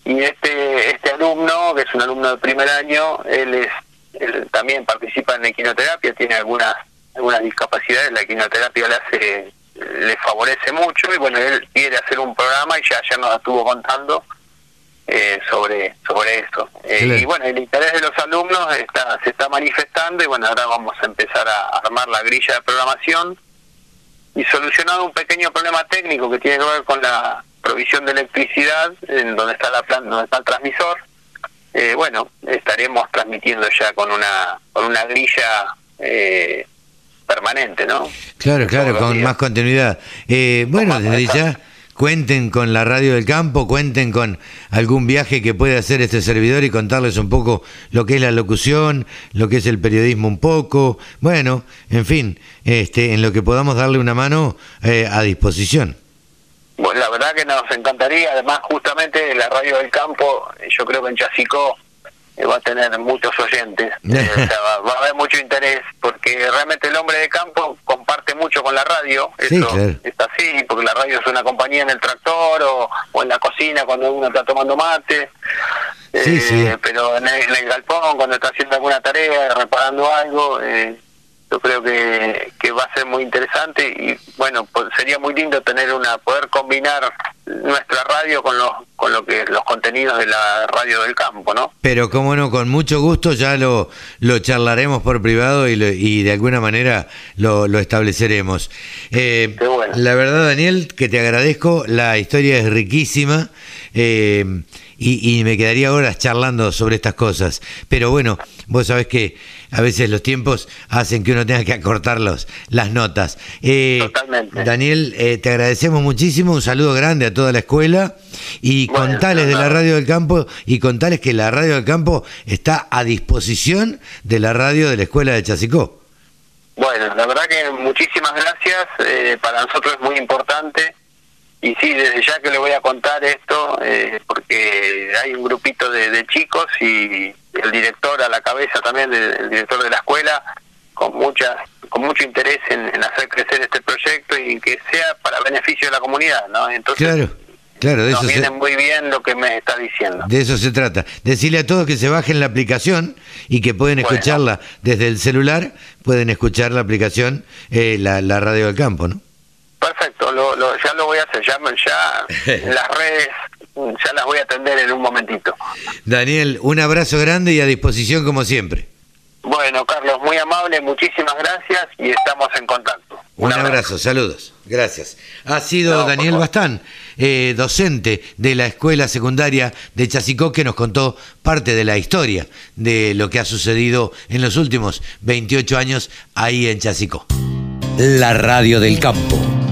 y este este alumno, que es un alumno de primer año, él es él también participa en equinoterapia, tiene algunas algunas discapacidades, la equinoterapia le hace le favorece mucho y bueno, él quiere hacer un programa y ya ayer nos estuvo contando eh, sobre sobre esto. Eh, y bueno, el interés de los alumnos está se está manifestando y bueno, ahora vamos a empezar a armar la grilla de programación y solucionado un pequeño problema técnico que tiene que ver con la provisión de electricidad en donde está la planta, donde está el transmisor eh, bueno, estaremos transmitiendo ya con una, con una grilla eh, permanente, ¿no? Claro, claro, con más continuidad. Eh, bueno, desde ya cuenten con la radio del campo, cuenten con algún viaje que pueda hacer este servidor y contarles un poco lo que es la locución, lo que es el periodismo un poco, bueno, en fin, este, en lo que podamos darle una mano a disposición. Bueno, la verdad que nos encantaría, además justamente la radio del campo, yo creo que en Chasicó eh, va a tener muchos oyentes, eh, o sea, va, va, a haber mucho interés, porque realmente el hombre de campo comparte mucho con la radio, Sí, eso claro. es así, porque la radio es una compañía en el tractor o, o en la cocina cuando uno está tomando mate, Sí, eh, sí. pero en el, en el galpón cuando está haciendo alguna tarea, reparando algo, eh, yo creo que, que va a ser muy interesante y bueno, pues sería muy lindo tener una poder combinar nuestra radio con los con lo que los contenidos de la radio del campo, ¿no? Pero como no, con mucho gusto ya lo, lo charlaremos por privado y, lo- y de alguna manera lo, lo estableceremos. Eh, Qué bueno. La verdad, Daniel, que te agradezco, la historia es riquísima eh, y, y me quedaría horas charlando sobre estas cosas. Pero bueno, vos sabés que a veces los tiempos hacen que uno tenga que acortar los, las notas. Eh, Totalmente. Daniel, eh, te agradecemos muchísimo, un saludo grande a toda la escuela y Bueno, contales de la radio del campo y contales que la radio del campo está a disposición de la radio de la escuela de Chasicó. Bueno, la verdad que muchísimas gracias, eh, para nosotros es muy importante y sí, desde ya que le voy a contar esto, eh, porque hay un grupito de, de chicos y el director a la cabeza también, el, director de la escuela, con muchas con mucho interés en, en hacer crecer este proyecto y que sea para beneficio de la comunidad, ¿no? Entonces Claro, claro, de nos eso, se, muy bien lo que me estás diciendo. de eso se trata. Decirle a todos que se bajen la aplicación y que pueden Bueno. escucharla desde el celular, pueden escuchar la aplicación, eh, la, la radio del campo, ¿no? Perfecto, lo, lo- ya lo voy a hacer, ya, las redes ya las voy a atender en un momentito. Daniel, un abrazo grande y a disposición como siempre. Bueno, Carlos, muy amable, muchísimas gracias y estamos en contacto. Un abrazo, saludos. Gracias. Ha sido No, Daniel. Bastán, eh, docente de la escuela secundaria de Chasicó, que nos contó parte de la historia de lo que ha sucedido en los últimos 28 años ahí en Chasicó. La radio del campo.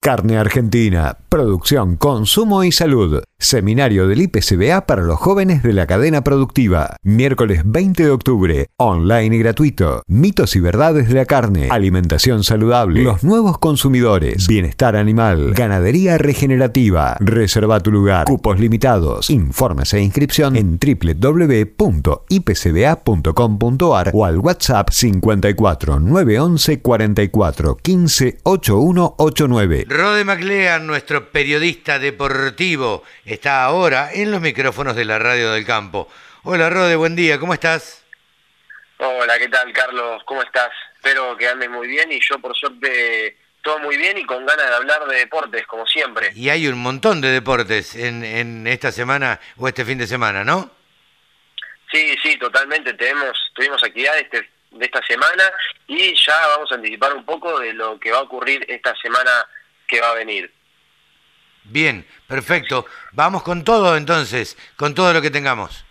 Carne Argentina, producción, consumo y salud. Seminario del IPCBA para los jóvenes de la cadena productiva. Miércoles 20 de octubre, online y gratuito. Mitos y verdades de la carne, alimentación saludable, los nuevos consumidores, bienestar animal, ganadería regenerativa. Reserva tu lugar. Cupos limitados. Informes e inscripción en www.ipcba.com.ar o al WhatsApp 54 911 44 15 8189. Rode MacLean, nuestro periodista deportivo, está ahora en los micrófonos de la radio del campo. Hola Rode, buen día, ¿cómo estás? Hola, ¿qué tal, Carlos? ¿Cómo estás? Espero que andes muy bien y yo, por suerte, todo muy bien y con ganas de hablar de deportes, como siempre. Y hay un montón de deportes en, en esta semana o este fin de semana, ¿no? Sí, sí, totalmente. Tenemos, tuvimos actividades este- de esta semana y ya vamos a anticipar un poco de lo que va a ocurrir esta semana que va a venir. Bien, perfecto. Vamos con todo entonces, con todo lo que tengamos.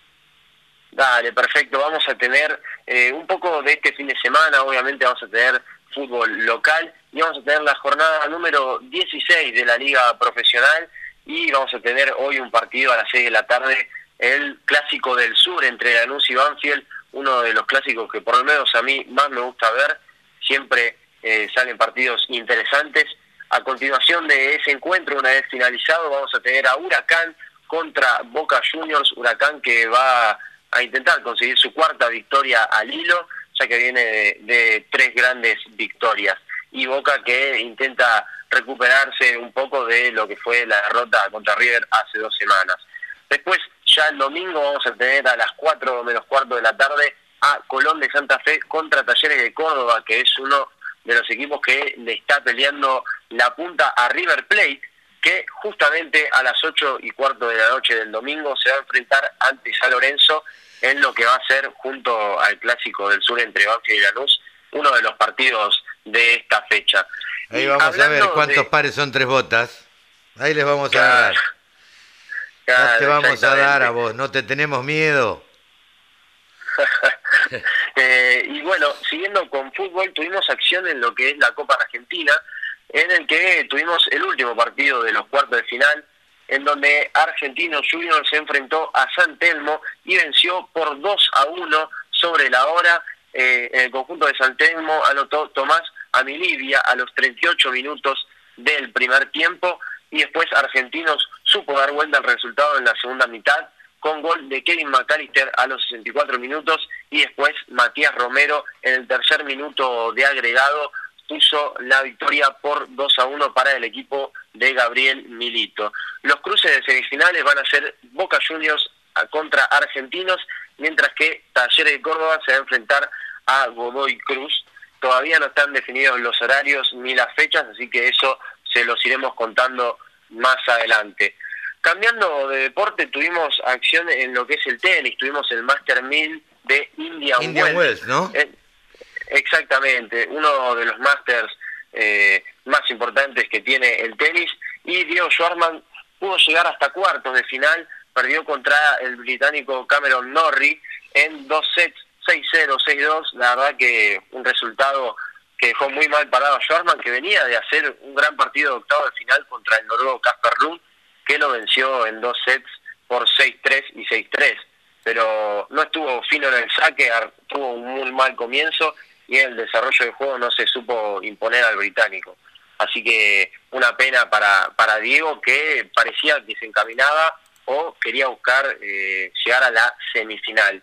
Dale, perfecto. Vamos a tener eh, un poco de este fin de semana, obviamente vamos a tener fútbol local y vamos a tener la jornada número 16 de la liga profesional y vamos a tener hoy un partido a las 6 de la tarde, el clásico del sur entre Lanús y Banfield, uno de los clásicos que por lo menos a mí más me gusta ver, siempre eh, salen partidos interesantes. A continuación de ese encuentro, una vez finalizado, vamos a tener a Huracán contra Boca Juniors, Huracán que va a intentar conseguir su cuarta victoria al hilo, ya que viene de, de tres grandes victorias. Y Boca que intenta recuperarse un poco de lo que fue la derrota contra River hace dos semanas. Después, ya el domingo vamos a tener a las 4 menos cuarto de la tarde a Colón de Santa Fe contra Talleres de Córdoba, que es uno de los equipos que le está peleando la punta a River Plate, que justamente a las 8 y cuarto de la noche del domingo se va a enfrentar ante San Lorenzo en lo que va a ser junto al clásico del sur entre Banfield y Lanús, uno de los partidos de esta fecha. Ahí Y vamos a ver cuántos de- pares son tres botas. Ahí les vamos a Claro, dar. No te vamos a dar a vos, no te tenemos miedo. Eh, y bueno, siguiendo con fútbol, tuvimos acción en lo que es la Copa Argentina, en el que tuvimos el último partido de los cuartos de final, en donde Argentino Junior se enfrentó a San Telmo y venció por 2 a 1 sobre la hora. Eh, en el conjunto de San Telmo anotó Tomás Amilivia a los 38 minutos del primer tiempo y después Argentinos supo dar vuelta al resultado en la segunda mitad con gol de Kevin McAllister a los 64 minutos y después Matías Romero en el tercer minuto de agregado puso la victoria por 2 a 1 para el equipo de Gabriel Milito. Los cruces de semifinales van a ser Boca Juniors contra Argentinos, mientras que Talleres de Córdoba se va a enfrentar a Godoy Cruz. Todavía no están definidos los horarios ni las fechas, así que eso se los iremos contando más adelante. Cambiando de deporte, tuvimos acción en lo que es el tenis, tuvimos el Master 1000 de Indian, Indian Wells, ¿no? Eh, exactamente, uno de los Masters eh, más importantes que tiene el tenis, y Diego Schwartzman pudo llegar hasta cuartos de final, perdió contra el británico Cameron Norrie en dos sets, 6-0, 6-2, la verdad que un resultado que dejó muy mal parado a Schwartzman, que venía de hacer un gran partido de octavo de final contra el noruego Casper Lund, que lo venció en dos sets por 6-3 y 6-3. Pero no estuvo fino en el saque, tuvo un muy mal comienzo y en el desarrollo del juego no se supo imponer al británico. Así que una pena para, para Diego que parecía que se encaminaba o quería buscar eh, llegar a la semifinal.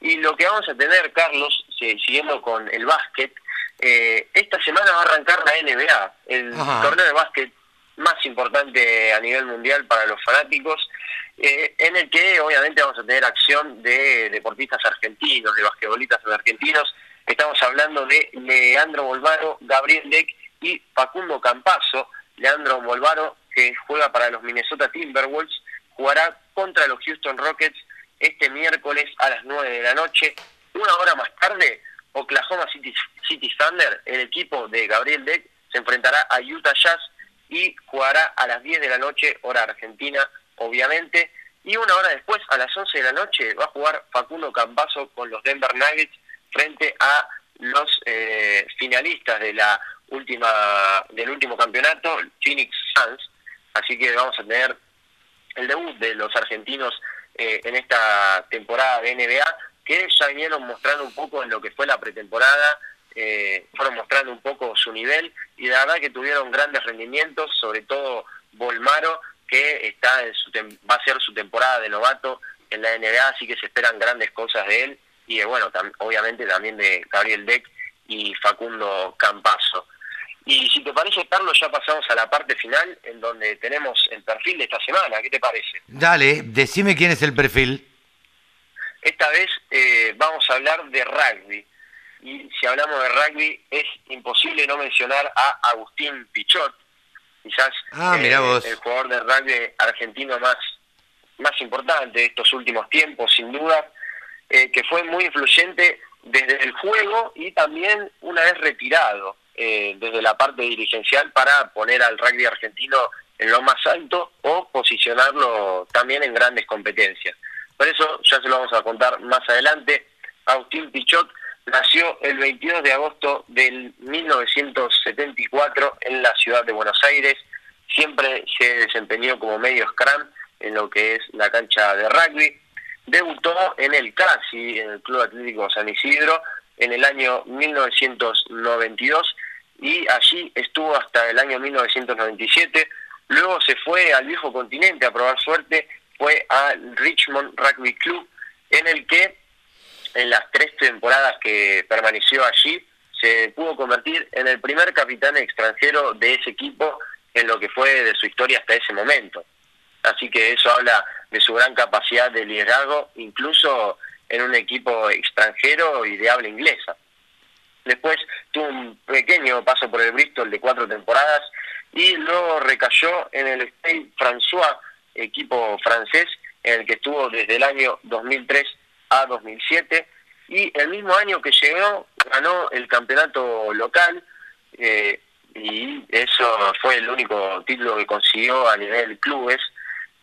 Y lo que vamos a tener, Carlos, siguiendo con el básquet, eh, esta semana va a arrancar la NBA, el torneo de básquet más importante a nivel mundial para los fanáticos, eh, en el que obviamente vamos a tener acción de deportistas argentinos, de basquetbolistas argentinos. Estamos hablando de Leandro Bolvaro, Gabriel Leck y Facundo Campazo. Leandro Bolvaro, que juega para los Minnesota Timberwolves, jugará contra los Houston Rockets este miércoles a las 9 de la noche. Una hora más tarde, Oklahoma City, City Thunder, el equipo de Gabriel Deck, se enfrentará a Utah Jazz y jugará a las 10 de la noche, hora argentina, obviamente. Y una hora después, a las 11 de la noche, va a jugar Facundo Campazo con los Denver Nuggets frente a los eh, finalistas de la última del último campeonato, Phoenix Suns. Así que vamos a tener el debut de los argentinos eh, en esta temporada de NBA, que ya vinieron mostrando un poco en lo que fue la pretemporada, eh, fueron mostrando un poco su nivel y la verdad que tuvieron grandes rendimientos, sobre todo Volmaro, que está en su va a ser su temporada de novato en la NBA, así que se esperan grandes cosas de él y bueno, obviamente también de Gabriel Deck y Facundo Campazo. Y si te parece, Carlos, ya pasamos a la parte final, en donde tenemos el perfil de esta semana. ¿Qué te parece? Dale, decime quién es el perfil. Esta vez eh, vamos a hablar de rugby. Y si hablamos de rugby, es imposible no mencionar a Agustín Pichot, quizás ah, eh, el jugador de rugby argentino más, más importante de estos últimos tiempos, sin duda, eh, que fue muy influyente desde el juego y también una vez retirado. Eh, desde la parte dirigencial para poner al rugby argentino en lo más alto o posicionarlo también en grandes competencias. Por eso ya se lo vamos a contar más adelante. Agustín Pichot nació el 22 de agosto del 1974 en la ciudad de Buenos Aires. Siempre se desempeñó como medio scrum en lo que es la cancha de rugby. Debutó en el CASI, en el Club Atlético San Isidro, en el año 1992 y allí estuvo hasta el año 1997. Luego se fue al viejo continente a probar suerte, fue al Richmond Rugby Club, en el que en las tres temporadas que permaneció allí se pudo convertir en el primer capitán extranjero de ese equipo en lo que fue de su historia hasta ese momento. Así que eso habla de su gran capacidad de liderazgo, incluso en un equipo extranjero y de habla inglesa. Después tuvo un pequeño paso por el Bristol de cuatro temporadas y luego recayó en el Stade François, equipo francés, en el que estuvo desde el año 2003 a 2007 y el mismo año que llegó ganó el campeonato local eh, y eso fue el único título que consiguió a nivel clubes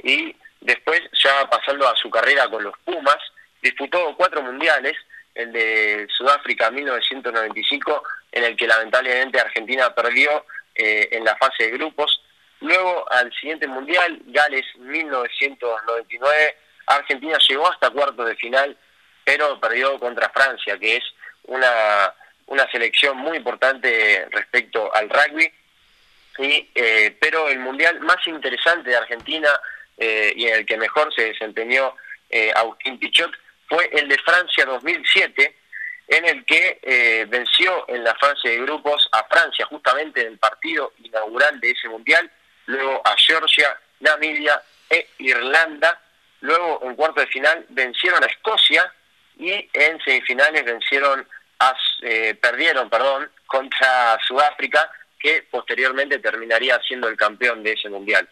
y después ya pasando a su carrera con los Pumas disputó cuatro mundiales el de Sudáfrica 1995, en el que lamentablemente Argentina perdió eh, en la fase de grupos. Luego al siguiente mundial, Gales 1999, Argentina llegó hasta cuartos de final, pero perdió contra Francia, que es una, una selección muy importante respecto al rugby. ¿sí? Eh, pero el mundial más interesante de Argentina eh, y en el que mejor se desempeñó eh, Agustín Pichot fue el de Francia 2007, en el que venció en la fase de grupos a Francia, justamente en el partido inaugural de ese mundial, luego a Georgia, Namibia e Irlanda, luego en cuarto de final vencieron a Escocia y en semifinales vencieron a, perdieron perdón, contra Sudáfrica que posteriormente terminaría siendo el campeón de ese mundial.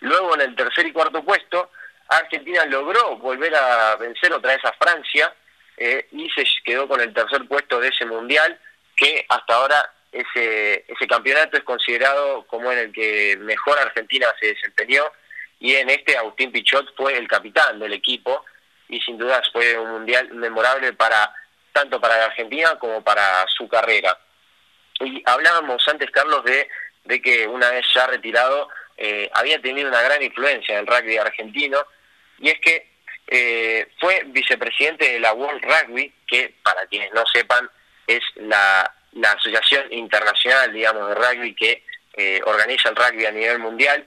Luego en el tercer y cuarto puesto, Argentina logró volver a vencer otra vez a Francia eh, y se quedó con el tercer puesto de ese mundial, que hasta ahora ese, ese campeonato es considerado como en el que mejor Argentina se desempeñó y en este Agustín Pichot fue el capitán del equipo y sin dudas fue un mundial memorable para tanto para la Argentina como para su carrera. Y hablábamos antes, Carlos, de, de que una vez ya retirado eh, había tenido una gran influencia en el rugby argentino, y es que eh, fue vicepresidente de la World Rugby, que para quienes no sepan es la, la asociación internacional, digamos, de rugby que eh, organiza el rugby a nivel mundial.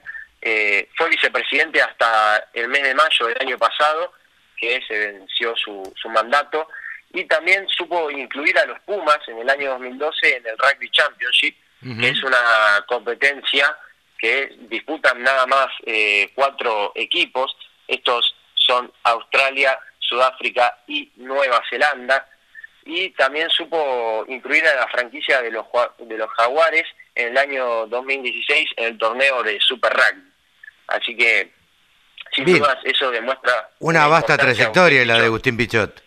Fue vicepresidente hasta el mes de mayo del año pasado, que se venció su, su mandato, y también supo incluir a los Pumas en el año 2012 en el Rugby Championship, que es una competencia que disputan nada más eh, cuatro equipos. Estos son Australia, Sudáfrica y Nueva Zelanda. Y también supo incluir a la franquicia de los, de los Jaguares en el año 2016 en el torneo de Super Rugby. Así que, sin dudas, eso demuestra... Una vasta trayectoria la de Agustín Pichot.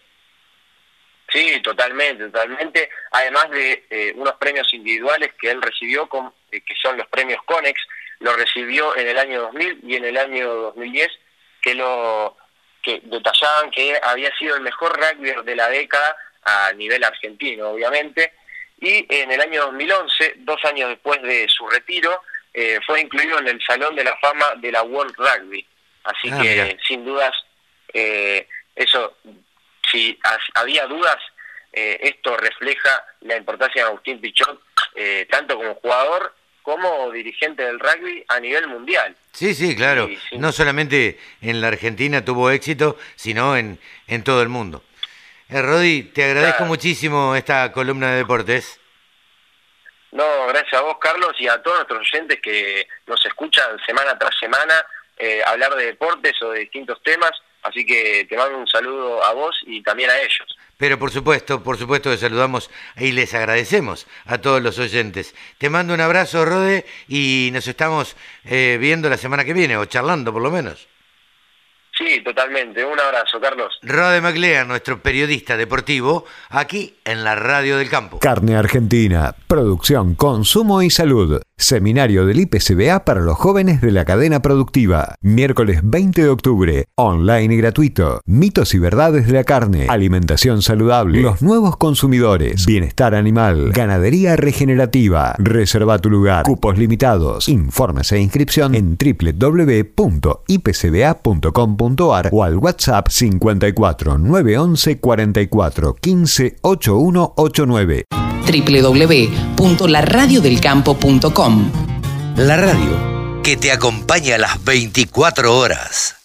Sí, totalmente, totalmente. Además de eh, unos premios individuales que él recibió, con, eh, que son los premios Conex, lo recibió en el año 2000 y en el año 2010, que lo que detallaban que había sido el mejor rugby de la década a nivel argentino, obviamente. Y en el año 2011, dos años después de su retiro, eh, fue incluido en el Salón de la Fama de la World Rugby. Así ah, que, sin dudas, eso si había dudas, eh, esto refleja la importancia de Agustín Pichot, eh, tanto como jugador como dirigente del rugby a nivel mundial. Sí, sí, claro. No solamente en la Argentina tuvo éxito, sino en, en todo el mundo. Eh, Rodi, te agradezco muchísimo esta columna de deportes. No, gracias a vos, Carlos, y a todos nuestros oyentes que nos escuchan semana tras semana eh, hablar de deportes o de distintos temas. Así que te mando un saludo a vos y también a ellos. Pero por supuesto, por supuesto que saludamos y les agradecemos a todos los oyentes. Te mando un abrazo, Rode, y nos estamos eh, viendo la semana que viene, o charlando por lo menos. Sí, totalmente. Un abrazo, Carlos. Rode MacLean, nuestro periodista deportivo, aquí en la Radio del Campo. Carne Argentina, producción, consumo y salud. Seminario del IPCBA para los jóvenes de la cadena productiva. Miércoles 20 de octubre. Online y gratuito. Mitos y verdades de la carne. Alimentación saludable. Los nuevos consumidores. Bienestar animal. Ganadería regenerativa. Reserva tu lugar. Cupos limitados. Informes e inscripción en www.ipcba.com.ar o al WhatsApp 54 911 44 15 8189 www.laradiodelcampo.com. La radio que te acompaña a las 24 horas.